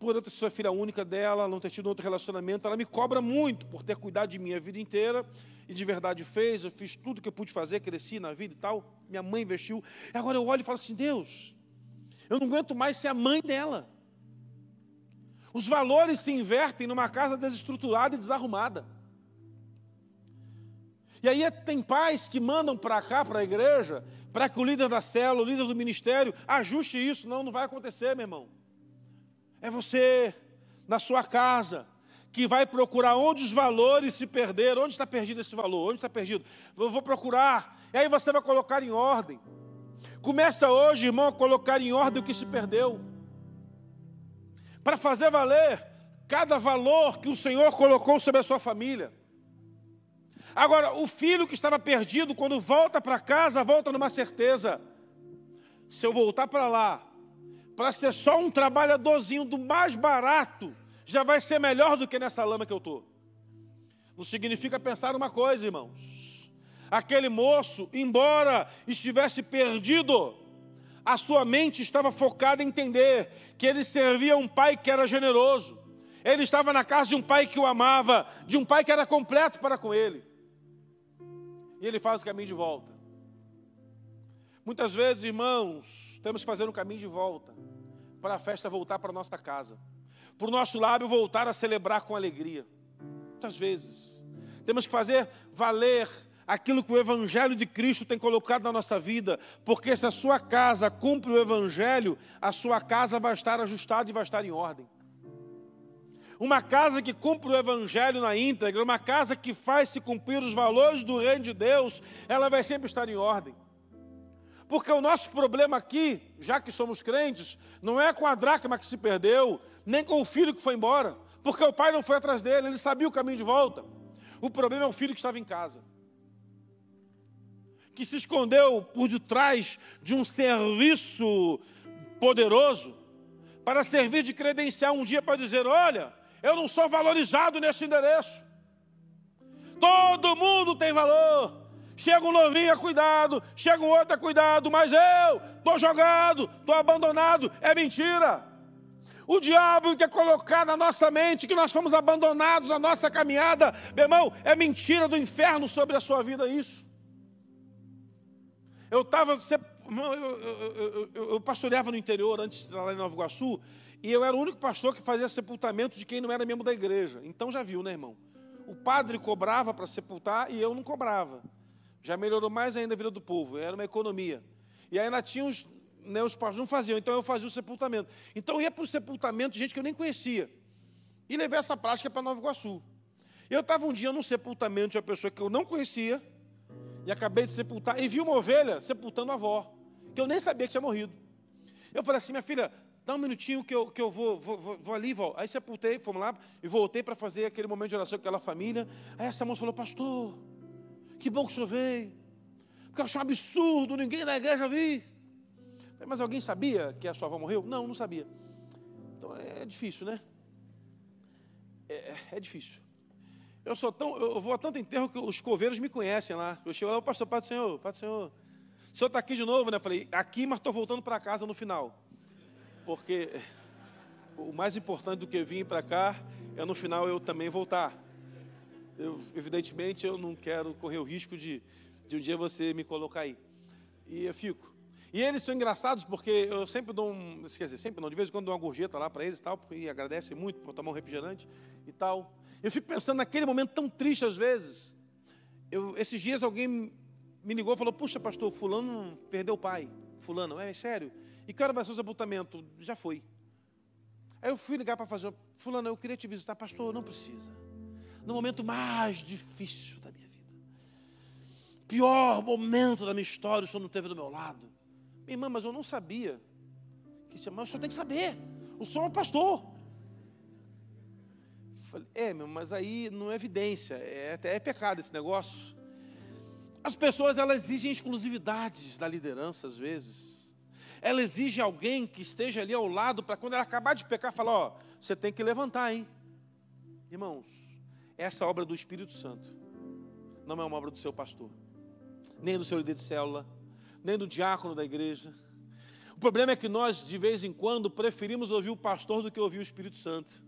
por eu ser filha única dela, não ter tido outro relacionamento, ela me cobra muito por ter cuidado de mim a vida inteira, e de verdade fez, eu fiz tudo que eu pude fazer, cresci na vida e tal, minha mãe investiu. E agora eu olho e falo assim: Deus, eu não aguento mais ser a mãe dela. Os valores se invertem numa casa desestruturada e desarrumada. E aí tem pais que mandam para cá, para a igreja, para que o líder da célula, o líder do ministério, ajuste isso. Não, não vai acontecer, meu irmão. É você, na sua casa, que vai procurar onde os valores se perderam. Onde está perdido esse valor? Onde está perdido? Eu vou procurar. E aí você vai colocar em ordem. Começa hoje, irmão, a colocar em ordem o que se perdeu. Para fazer valer cada valor que o Senhor colocou sobre a sua família. Agora, o filho que estava perdido, quando volta para casa, volta numa certeza: se eu voltar para lá, para ser só um trabalhadorzinho do mais barato, já vai ser melhor do que nessa lama que eu estou. Não significa pensar uma coisa, irmãos. Aquele moço, embora estivesse perdido, a sua mente estava focada em entender que ele servia um pai que era generoso. Ele estava na casa de um pai que o amava, de um pai que era completo para com ele. E ele faz o caminho de volta. Muitas vezes, irmãos, temos que fazer um caminho de volta para a festa voltar para a nossa casa, para o nosso lábio voltar a celebrar com alegria. Muitas vezes. Temos que fazer valer aquilo que o Evangelho de Cristo tem colocado na nossa vida, porque se a sua casa cumpre o Evangelho, a sua casa vai estar ajustada e vai estar em ordem. Uma casa que cumpre o Evangelho na íntegra, uma casa que faz se cumprir os valores do Reino de Deus, ela vai sempre estar em ordem. Porque o nosso problema aqui, já que somos crentes, não é com a dracma que se perdeu, nem com o filho que foi embora, porque o pai não foi atrás dele, ele sabia o caminho de volta. O problema é o filho que estava em casa. que se escondeu por detrás de um serviço poderoso para servir de credencial um dia para dizer: Olha, eu não sou valorizado nesse endereço. Todo mundo tem valor. Chega um novinho, cuidado. Chega um outro, é cuidado. Mas eu estou jogado, estou abandonado. É mentira. O diabo quer colocar na nossa mente que nós fomos abandonados na nossa caminhada. Meu irmão, é mentira do inferno sobre a sua vida isso. Eu estava. Eu, eu, eu, eu, pastoreava no interior antes de lá em Nova Iguaçu, e eu era o único pastor que fazia sepultamento de quem não era membro da igreja. Então já viu, né, irmão? O padre cobrava para sepultar e eu não cobrava. Já melhorou mais ainda a vida do povo, era uma economia. E ainda tinha os, né, os pastores não faziam, então eu fazia o sepultamento. Então eu ia para o sepultamento gente que eu nem conhecia. E levei essa prática para Nova Iguaçu. Eu estava um dia num sepultamento de uma pessoa que eu não conhecia, e acabei de sepultar, e vi uma ovelha sepultando a avó, que eu nem sabia que tinha morrido. Eu falei assim, minha filha, dá um minutinho que eu, que eu vou, vou, vou, vou ali, vou. Aí sepultei, fomos lá, e voltei para fazer aquele momento de oração com aquela família. Aí essa moça falou, pastor, que bom que o senhor veio. Porque eu achei um absurdo, ninguém da igreja vi. Mas alguém sabia que a sua avó morreu? Não, não sabia. Então é difícil, né? É, é difícil. Eu sou tão, eu vou a tanto enterro que os coveiros me conhecem lá. Eu chego lá, o pastor, Pai do Senhor, Pai do Senhor. O senhor está aqui de novo, né? Eu falei, aqui, mas estou voltando para casa no final. Porque o mais importante do que vir para cá é no final eu também voltar. Eu, evidentemente, eu não quero correr o risco de, de um dia você me colocar aí. E eu fico. E eles são engraçados porque eu sempre dou um, quer dizer, sempre não, de vez em quando dou uma gorjeta lá para eles e tal, e agradecem muito por tomar um refrigerante e tal. Eu fico pensando naquele momento tão triste às vezes. Eu, esses dias alguém me ligou e falou: Puxa, pastor, Fulano perdeu o pai. Fulano, é sério? E que hora vai ser o sepultamento? Já foi. Aí eu fui ligar para fazer: Fulano, eu queria te visitar. Pastor, não precisa. No momento mais difícil da minha vida, pior momento da minha história, o senhor não esteve do meu lado. Minha irmã, mas eu não sabia. Que, mas o senhor tem que saber. O senhor é um pastor. Falei, é, meu, mas aí não é evidência, é, é pecado esse negócio. As pessoas, elas exigem exclusividades da liderança, às vezes. Ela exige alguém que esteja ali ao lado, para quando ela acabar de pecar, falar, ó, você tem que levantar, hein? Irmãos, essa obra do Espírito Santo. Não é uma obra do seu pastor, nem do seu líder de célula, nem do diácono da igreja. O problema é que nós, de vez em quando, preferimos ouvir o pastor do que ouvir o Espírito Santo.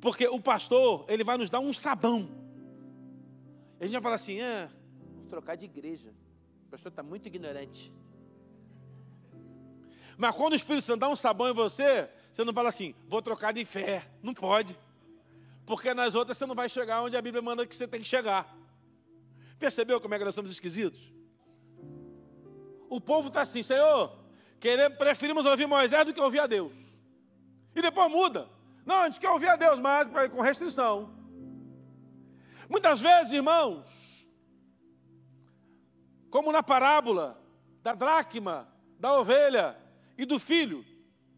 Porque o pastor, ele vai nos dar um sabão. A gente vai falar assim, ah, vou trocar de igreja. O pastor está muito ignorante. Mas quando o Espírito Santo dá um sabão em você, você não fala assim, vou trocar de fé. Não pode. Porque nas outras você não vai chegar onde a Bíblia manda que você tem que chegar. Percebeu como é que nós somos esquisitos? O povo está assim, Senhor, queremos, preferimos ouvir Moisés do que ouvir a Deus. E depois muda. Não, a gente quer ouvir a Deus, mas com restrição. Muitas vezes, irmãos, como na parábola da dracma, da ovelha e do filho,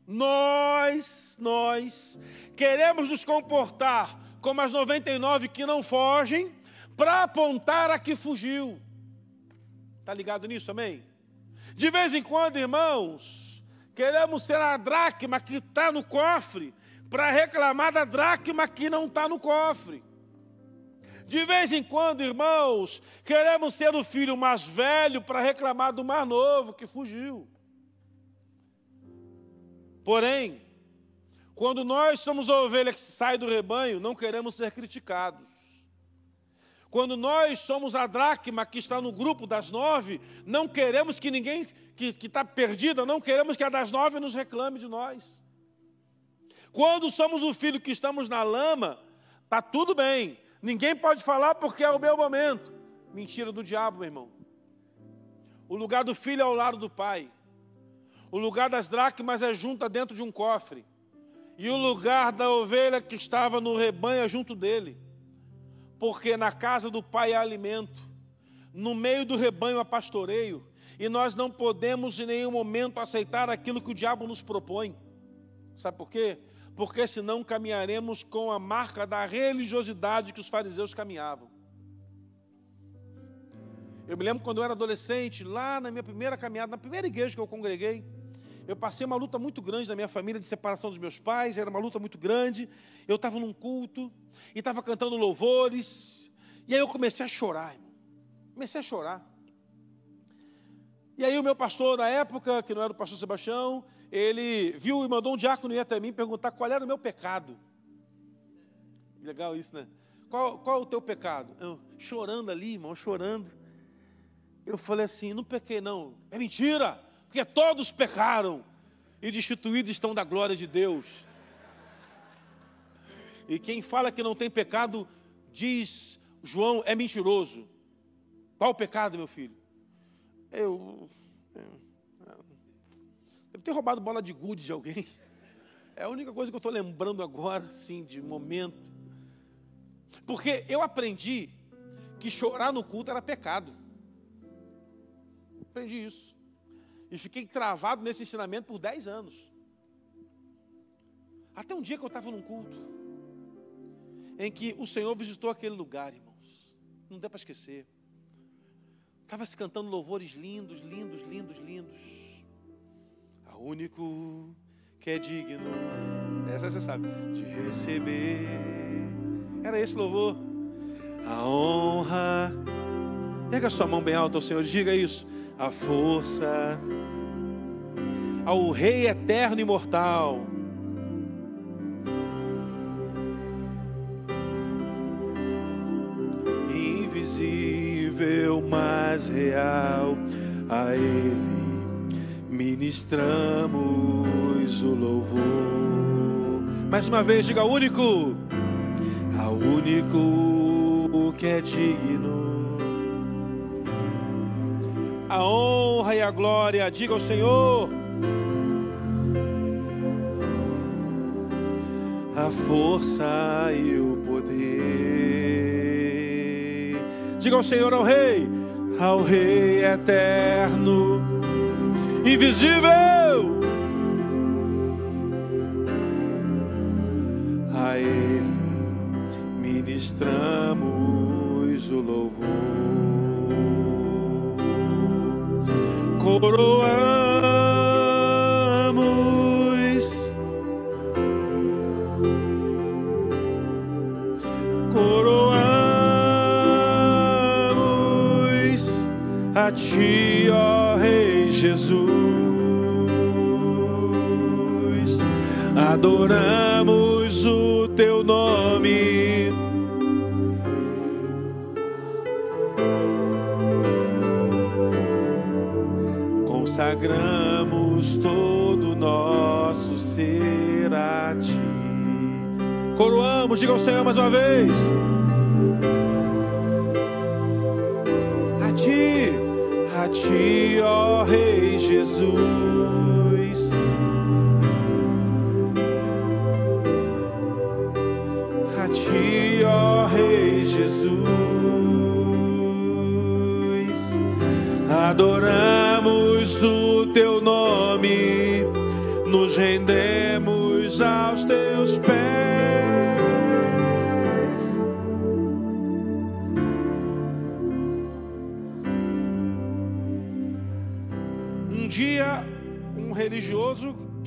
nós, nós queremos nos comportar como as 99 que não fogem, para apontar a que fugiu. Está ligado nisso, amém? De vez em quando, irmãos, queremos ser a dracma que está no cofre para reclamar da dracma que não está no cofre. De vez em quando, irmãos, queremos ser o filho mais velho para reclamar do mais novo que fugiu. Porém, quando nós somos a ovelha que sai do rebanho, não queremos ser criticados. Quando nós somos a dracma que está no grupo das nove, não queremos que ninguém que está perdida, não queremos que a das nove nos reclame de nós. Quando somos o filho que estamos na lama, está tudo bem. Ninguém pode falar porque é o meu momento. Mentira do diabo, meu irmão. O lugar do filho é ao lado do pai. O lugar das dracmas é junto dentro de um cofre. E o lugar da ovelha que estava no rebanho é junto dele porque na casa do Pai há alimento, no meio do rebanho há pastoreio, e nós não podemos em nenhum momento aceitar aquilo que o diabo nos propõe. Sabe por quê? Porque senão caminharemos com a marca da religiosidade que os fariseus caminhavam. Eu me lembro quando eu era adolescente, lá na minha primeira caminhada, na primeira igreja que eu congreguei, eu passei uma luta muito grande na minha família de separação dos meus pais, era uma luta muito grande. Eu estava num culto e estava cantando louvores, e aí eu comecei a chorar, irmão. Comecei a chorar. E aí o meu pastor na época, que não era o pastor Sebastião, ele viu e mandou um diácono ir até mim perguntar qual era o meu pecado. Legal isso, né? Qual, qual é o teu pecado? Eu, chorando ali, irmão, chorando. Eu falei assim, não pequei não. É mentira, porque todos pecaram e destituídos estão da glória de Deus. E quem fala que não tem pecado, diz João, é mentiroso. Qual o pecado, meu filho? Eu. Deve ter roubado bola de gude de alguém. É a única coisa que eu estou lembrando agora, sim, de momento. Porque eu aprendi que chorar no culto era pecado. Aprendi isso. E fiquei travado nesse ensinamento por 10 anos. Até um dia que eu estava num culto, em que o Senhor visitou aquele lugar, irmãos. Não dá para esquecer. Estava se cantando louvores lindos, lindos, lindos, lindos. A único que é digno, essa você sabe, de receber. Era esse louvor. A honra. Pega a sua mão bem alta ao Senhor, diga isso. A força ao Rei eterno e imortal. Invisível, mas real, a Ele ministramos o louvor. Mais uma vez, diga único, ao único que é digno. A honra e a glória, diga ao Senhor. A força e o poder. Diga ao Senhor, ao Rei, ao Rei eterno invisível. A Ele ministramos o louvor, coroamos, coroamos a Ti, ó Rei Jesus. adoramos o teu nome. Coroamos, diga ao Senhor mais uma vez. A ti, a ti, ó Rei Jesus. a ti, ó Rei Jesus. Adoramos o teu nome, nos rendemos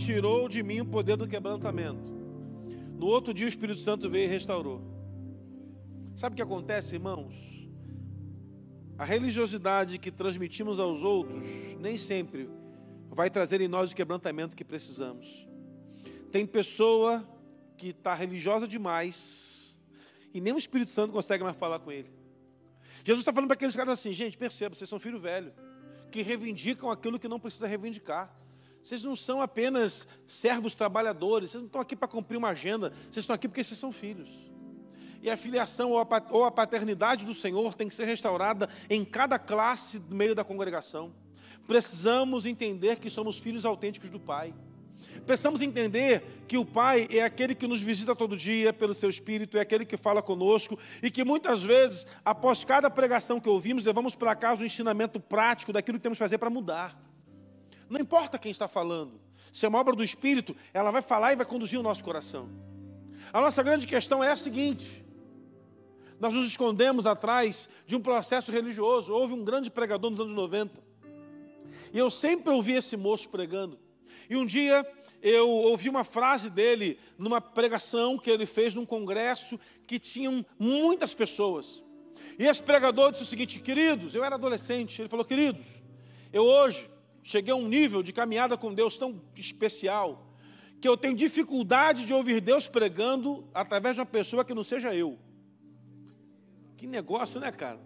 tirou de mim o poder do quebrantamento. No outro dia o Espírito Santo veio e restaurou. Sabe o que acontece, irmãos? A religiosidade que transmitimos aos outros nem sempre vai trazer em nós o quebrantamento que precisamos. Tem pessoa que está religiosa demais e nem o Espírito Santo consegue mais falar com ele. Jesus está falando para aqueles caras assim, gente, perceba, vocês são filho velho, que reivindicam aquilo que não precisa reivindicar. Vocês não são apenas servos trabalhadores, vocês não estão aqui para cumprir uma agenda, vocês estão aqui porque vocês são filhos. E a filiação ou a paternidade do Senhor tem que ser restaurada em cada classe do meio da congregação. Precisamos entender que somos filhos autênticos do Pai. Precisamos entender que o Pai é aquele que nos visita todo dia pelo seu Espírito, é aquele que fala conosco e que muitas vezes, após cada pregação que ouvimos, levamos para casa o ensinamento prático daquilo que temos que fazer para mudar. Não importa quem está falando, se é uma obra do Espírito, ela vai falar e vai conduzir o nosso coração. A nossa grande questão é a seguinte: Nós nos escondemos atrás de um processo religioso. Houve um grande pregador nos anos 90. E eu sempre ouvi esse moço pregando. E um dia eu ouvi uma frase dele numa pregação que ele fez num congresso que tinham muitas pessoas. E esse pregador disse o seguinte: Queridos, eu era adolescente. Ele falou: Queridos, eu hoje cheguei a um nível de caminhada com Deus tão especial que eu tenho dificuldade de ouvir Deus pregando através de uma pessoa que não seja eu. Que negócio, né, cara?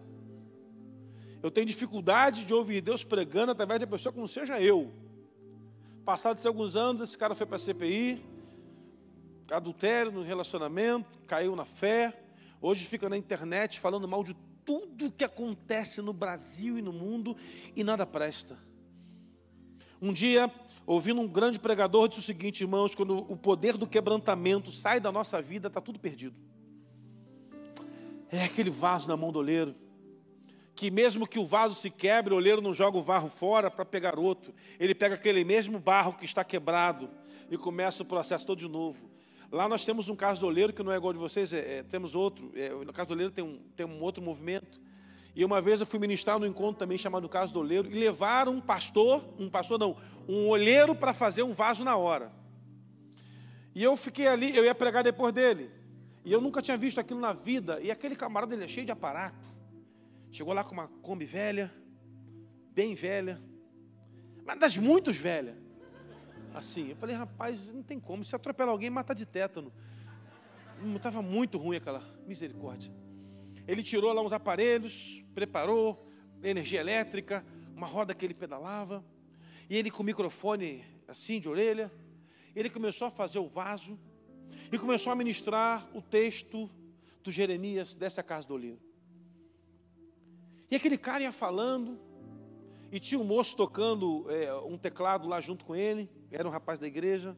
Eu tenho dificuldade de ouvir Deus pregando através de uma pessoa que não seja eu. Passados alguns anos, esse cara foi para a CPI, adultério no relacionamento, caiu na fé, hoje fica na internet falando mal de tudo que acontece no Brasil e no mundo e nada presta. Um dia, ouvindo um grande pregador, disse o seguinte, irmãos: quando o poder do quebrantamento sai da nossa vida, está tudo perdido. É aquele vaso na mão do oleiro, que mesmo que o vaso se quebre, o oleiro não joga o barro fora para pegar outro. Ele pega aquele mesmo barro que está quebrado e começa o processo todo de novo. Lá nós temos um caso do oleiro que não é igual de vocês, é, é, temos outro. É, no caso do oleiro tem um, tem um outro movimento. E uma vez eu fui ministrar num encontro também chamado Caso do Oleiro e levaram um pastor, um pastor não, um olheiro para fazer um vaso na hora. E eu fiquei ali, eu ia pregar depois dele. E eu nunca tinha visto aquilo na vida. E aquele camarada ele é cheio de aparato. Chegou lá com uma Kombi velha, bem velha, mas das muitos velhas. Assim, eu falei, rapaz, não tem como. Se atropelar alguém, mata de tétano. Estava hum, muito ruim aquela misericórdia. Ele tirou lá uns aparelhos, preparou energia elétrica, uma roda que ele pedalava, e ele com o microfone assim de orelha, ele começou a fazer o vaso e começou a ministrar o texto do Jeremias dessa casa do oleiro. E aquele cara ia falando, e tinha um moço tocando é, um teclado lá junto com ele, era um rapaz da igreja.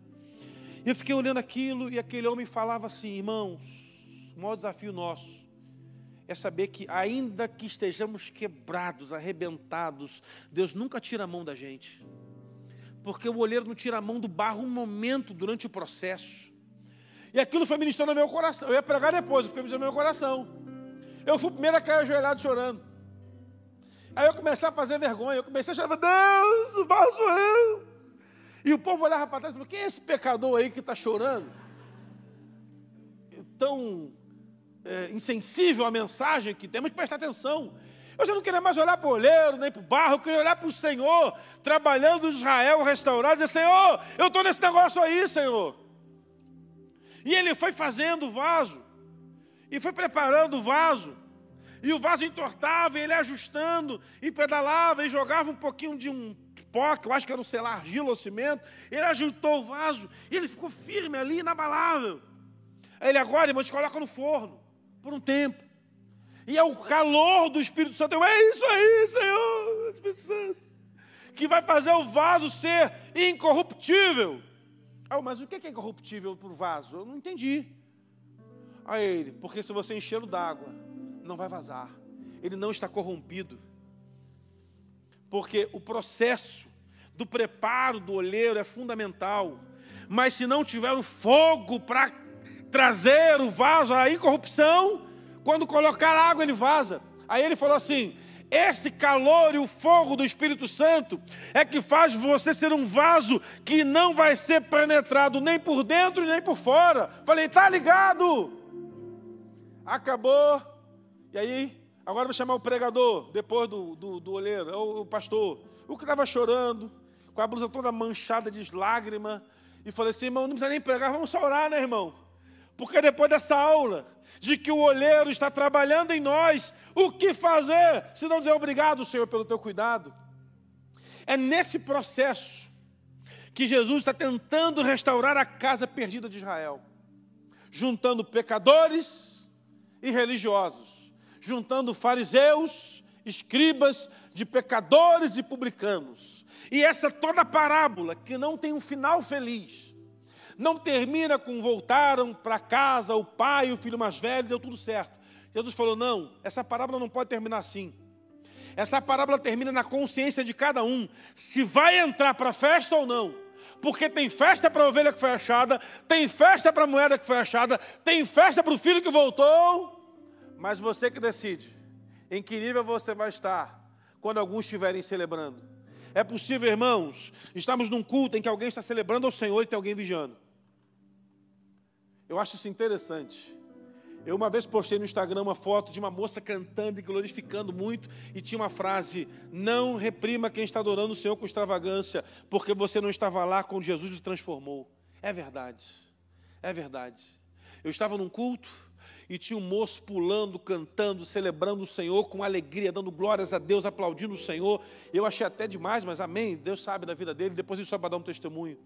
E eu fiquei olhando aquilo, e aquele homem falava assim: irmãos, o maior desafio nosso é saber que, ainda que estejamos quebrados, arrebentados, Deus nunca tira a mão da gente, porque o olheiro não tira a mão do barro um momento durante o processo. E aquilo foi ministrando no meu coração. Eu ia pregar depois, fiquei ministrando no meu coração. Eu fui primeiro a cair ajoelhado chorando. Aí eu comecei a fazer vergonha, eu comecei a chorar, Deus, o barro sou eu. E o povo olhava para trás e falou, quem é esse pecador aí que está chorando? Tão é, insensível à mensagem que temos que prestar atenção. Eu já não queria mais olhar para o olheiro, nem para o barro, eu queria olhar para o Senhor, trabalhando Israel restaurado, e dizer, Senhor, eu estou nesse negócio aí, Senhor. E ele foi fazendo o vaso, e foi preparando o vaso, e o vaso entortava, e ele ajustando, e pedalava, e jogava um pouquinho de um pó, que eu acho que era, sei lá, argila ou cimento, ele ajustou o vaso, e ele ficou firme ali, inabalável. Aí ele agora, irmão, te coloca no forno, por um tempo. E é o calor do Espírito Santo, é isso aí, Senhor, Espírito Santo, que vai fazer o vaso ser incorruptível. Ah, mas o que é incorruptível para o vaso? Eu não entendi. Aí ele, porque se você encher d'água, não vai vazar. Ele não está corrompido. Porque o processo do preparo do olheiro é fundamental. Mas se não tiver o fogo para trazer o vaso à incorrupção, quando colocar água ele vaza. Aí ele falou assim: esse calor e o fogo do Espírito Santo é que faz você ser um vaso que não vai ser penetrado nem por dentro nem por fora. Falei, tá ligado? Acabou. E aí, agora vou chamar o pregador, depois do, do, do olheiro, é o, o pastor. O que estava chorando, com a blusa toda manchada de lágrima. E falei assim, irmão, não precisa nem pregar, vamos só orar, né, irmão? Porque depois dessa aula, de que o olheiro está trabalhando em nós, o que fazer se não dizer obrigado, Senhor, pelo teu cuidado? É nesse processo que Jesus está tentando restaurar a casa perdida de Israel, juntando pecadores e religiosos, juntando fariseus, escribas, de pecadores e publicanos. E essa toda parábola que não tem um final feliz, não termina com voltaram para casa o pai o filho mais velho, deu tudo certo. Jesus falou: não, essa parábola não pode terminar assim. Essa parábola termina na consciência de cada um, se vai entrar para a festa ou não. Porque tem festa para a ovelha que foi achada, tem festa para a moeda que foi achada, tem festa para o filho que voltou, Mas você que decide em que nível você vai estar quando alguns estiverem celebrando. É possível, irmãos, estamos num culto em que alguém está celebrando ao Senhor e tem alguém vigiando. Eu acho isso interessante. Eu uma vez postei no Instagram uma foto de uma moça cantando e glorificando muito e tinha uma frase: Não reprima quem está adorando o Senhor com extravagância, porque você não estava lá quando Jesus te transformou. É verdade, é verdade. Eu estava num culto e tinha um moço pulando, cantando, celebrando o Senhor com alegria, dando glórias a Deus, aplaudindo o Senhor. Eu achei até demais, mas amém, Deus sabe da vida dele. Depois ele só para dar um testemunho.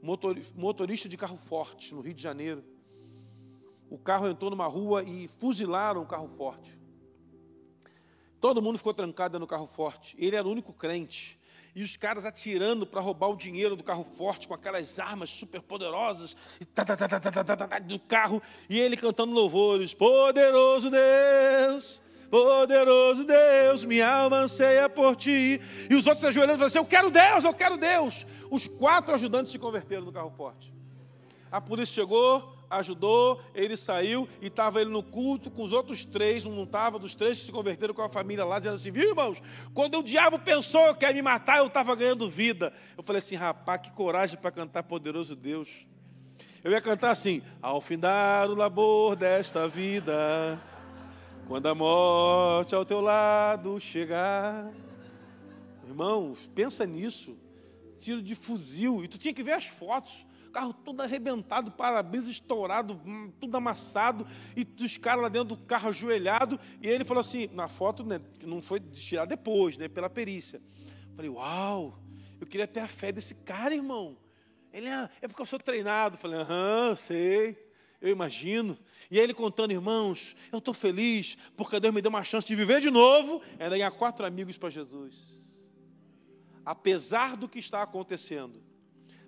Motorista de carro forte no Rio de Janeiro o carro entrou numa rua e fuzilaram o carro forte. Todo mundo ficou trancado no carro forte. Ele era o único crente. E os caras atirando para roubar o dinheiro do carro forte com aquelas armas super poderosas tá, tá, tá, do carro. E ele cantando louvores: Poderoso Deus, poderoso Deus, minha alma anseia por ti. E os outros se ajoelhando e assim: Eu quero Deus, eu quero Deus. Os quatro ajudantes se converteram no carro forte. A polícia chegou, ajudou, ele saiu e estava ele no culto com os outros três, um não estava, dos três que se converteram com a família lá, dizendo assim: viu irmãos, quando o diabo pensou que ia me matar, eu estava ganhando vida. Eu falei assim: rapaz, que coragem para cantar Poderoso Deus. Eu ia cantar assim: ao findar o labor desta vida, quando a morte ao teu lado chegar. Irmãos, pensa nisso. Tiro de fuzil, e tu tinha que ver as fotos carro todo arrebentado, para-brisa estourado, hum, tudo amassado, e os caras lá dentro do carro ajoelhado, e ele falou assim, na foto, né, não foi tirar depois, né, pela perícia. Falei, uau, eu queria ter a fé desse cara, irmão. Ele, ah, é porque eu sou treinado. Falei, aham, sei, eu imagino. E ele contando, irmãos, eu estou feliz, porque Deus me deu uma chance de viver de novo, é ganhar quatro amigos para Jesus. Apesar do que está acontecendo,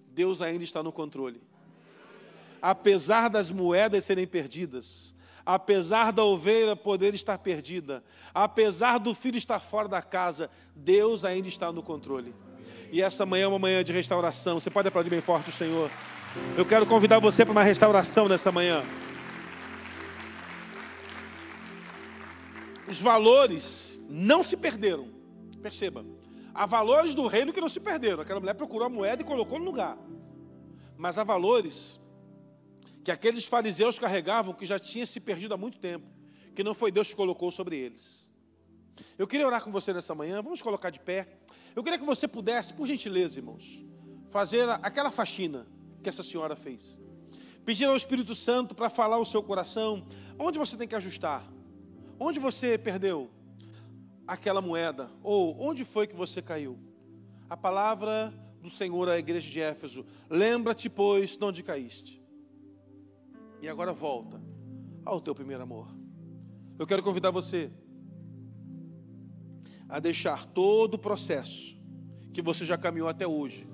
Deus ainda está no controle. Apesar das moedas serem perdidas, apesar da ovelha poder estar perdida, apesar do filho estar fora da casa, Deus ainda está no controle. E essa manhã é uma manhã de restauração. Você pode aplaudir bem forte o Senhor. Eu quero convidar você para uma restauração nessa manhã. Os valores não se perderam. Perceba. Há valores do reino que não se perderam. Aquela mulher procurou a moeda e colocou no lugar. Mas há valores que aqueles fariseus carregavam que já tinha se perdido há muito tempo, que não foi Deus que colocou sobre eles. Eu queria orar com você nessa manhã, vamos colocar de pé. Eu queria que você pudesse, por gentileza, irmãos, fazer aquela faxina que essa senhora fez. Pedir ao Espírito Santo para falar o seu coração, onde você tem que ajustar, onde você perdeu, aquela moeda? Ou onde foi que você caiu? A palavra do Senhor à igreja de Éfeso: Lembra-te, pois, de onde caíste. E agora volta ao teu primeiro amor. Eu quero convidar você a deixar todo o processo que você já caminhou até hoje,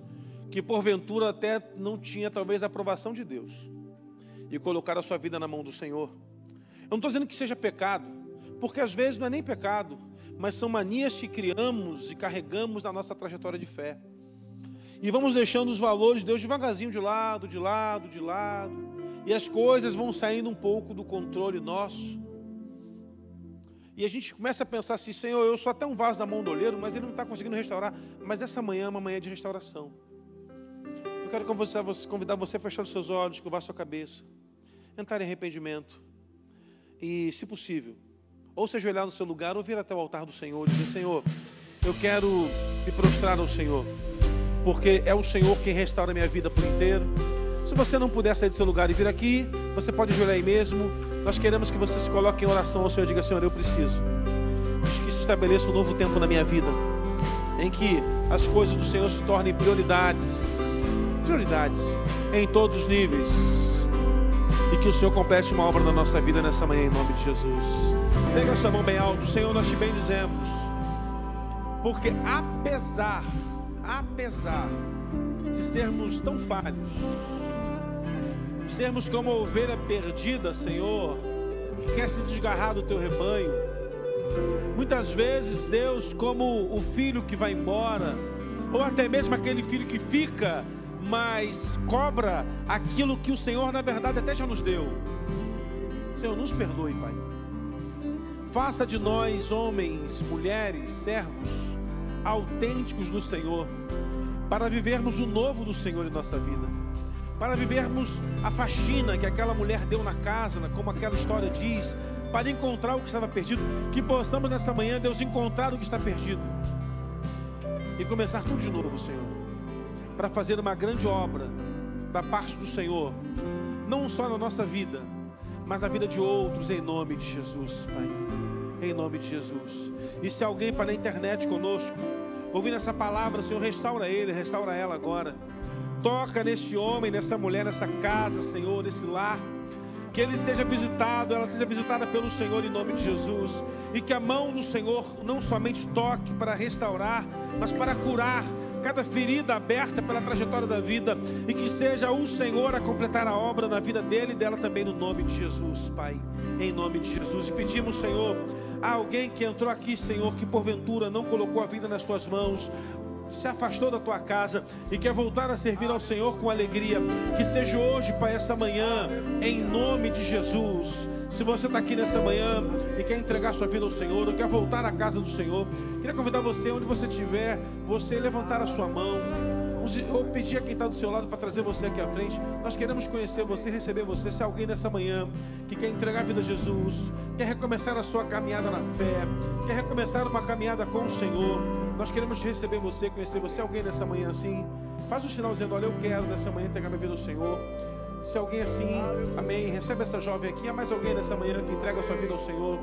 que porventura até não tinha talvez a aprovação de Deus, e colocar a sua vida na mão do Senhor. Eu não estou dizendo que seja pecado, porque às vezes não é nem pecado, mas são manias que criamos e carregamos na nossa trajetória de fé. E vamos deixando os valores de Deus devagarzinho de lado, de lado, de lado. E as coisas vão saindo um pouco do controle nosso. E a gente começa a pensar assim, Senhor, eu sou até um vaso da mão do olheiro, mas ele não está conseguindo restaurar. Mas essa manhã é uma manhã de restauração. Eu quero convidar você a fechar os seus olhos, curvar sua cabeça, entrar em arrependimento. E, se possível, ou se ajoelhar no seu lugar, ou vir até o altar do Senhor e dizer: Senhor, eu quero me prostrar ao Senhor, porque é o Senhor quem restaura a minha vida por inteiro. Se você não puder sair do seu lugar e vir aqui, você pode ajoelhar aí mesmo. Nós queremos que você se coloque em oração ao Senhor e diga: Senhor, eu preciso. Que se estabeleça um novo tempo na minha vida, em que as coisas do Senhor se tornem prioridades prioridades em todos os níveis e que o Senhor complete uma obra na nossa vida nessa manhã, em nome de Jesus. Pega a sua mão bem alto, Senhor, nós te bendizemos. Porque apesar, apesar de sermos tão falhos, de sermos como ovelha perdida, Senhor, que quer se desgarrar do teu rebanho, muitas vezes, Deus, como o filho que vai embora, ou até mesmo aquele filho que fica, mas cobra aquilo que o Senhor, na verdade, até já nos deu. Senhor, nos perdoe, Pai. Faça de nós homens, mulheres, servos autênticos do Senhor, para vivermos o novo do Senhor em nossa vida, para vivermos a faxina que aquela mulher deu na casa, como aquela história diz, para encontrar o que estava perdido, que possamos nessa manhã, Deus, encontrar o que está perdido e começar tudo de novo, Senhor, para fazer uma grande obra da parte do Senhor, não só na nossa vida, mas na vida de outros, em nome de Jesus, Pai. Em nome de Jesus. E se alguém para na internet conosco, ouvindo essa palavra, Senhor, restaura ele, restaura ela agora. Toca neste homem, nessa mulher, nessa casa, Senhor, nesse lar que ele seja visitado, ela seja visitada pelo Senhor em nome de Jesus, e que a mão do Senhor não somente toque para restaurar, mas para curar cada ferida aberta pela trajetória da vida, e que seja o Senhor a completar a obra na vida dele e dela também no nome de Jesus, Pai, em nome de Jesus. E pedimos, Senhor, a alguém que entrou aqui, Senhor, que porventura não colocou a vida nas suas mãos, se afastou da tua casa e quer voltar a servir ao Senhor com alegria, que seja hoje, Pai, esta manhã, em nome de Jesus. Se você está aqui nessa manhã e quer entregar sua vida ao Senhor, ou quer voltar à casa do Senhor, queria convidar você, onde você estiver, você levantar a sua mão ou pedir a quem está do seu lado para trazer você aqui à frente. Nós queremos conhecer você, receber você. Se alguém nessa manhã que quer entregar a vida a Jesus, quer recomeçar a sua caminhada na fé, quer recomeçar uma caminhada com o Senhor, nós queremos receber você, conhecer você. Alguém nessa manhã assim, faz um sinal dizendo: Olha, eu quero nessa manhã entregar minha vida ao Senhor. Se alguém assim, amém, recebe essa jovem aqui, há mais alguém nessa manhã que entrega a sua vida ao Senhor,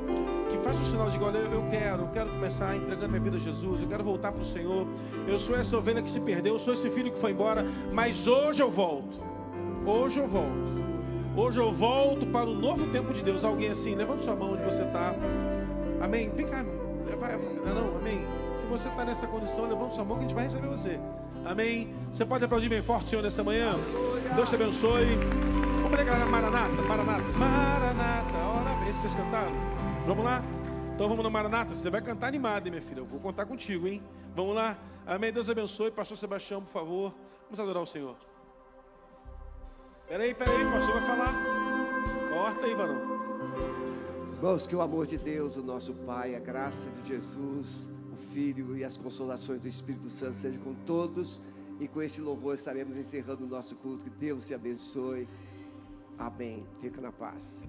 que faz o sinal de olha, eu quero, eu quero começar entregando minha vida a Jesus, eu quero voltar para o Senhor. Eu sou essa ovelha que se perdeu, eu sou esse filho que foi embora, mas hoje eu volto. Hoje eu volto. Hoje eu volto para o novo tempo de Deus. Alguém assim, levanta sua mão onde você está. Amém. Vem cá. Vai, não, amém. Se você está nessa condição, levanta sua mão que a gente vai receber você. Amém. Você pode aplaudir bem forte, Senhor, nessa manhã. Deus te abençoe. Vamos declarar Maranata, Maranata, Maranata. Ora, vem, vocês cantaram. Vamos lá? Então vamos no Maranata. Você vai cantar animado, hein, minha filha? Eu vou contar contigo, hein? Vamos lá? Amém. Deus abençoe. Pastor Sebastião, por favor. Vamos adorar o Senhor. Peraí, peraí, pastor vai falar. Corta aí, varão. Irmãos, que o amor de Deus, o nosso Pai, a graça de Jesus, o Filho e as consolações do Espírito Santo sejam com todos. E com este louvor estaremos encerrando o nosso culto. Que Deus te abençoe. Amém. Fica na paz.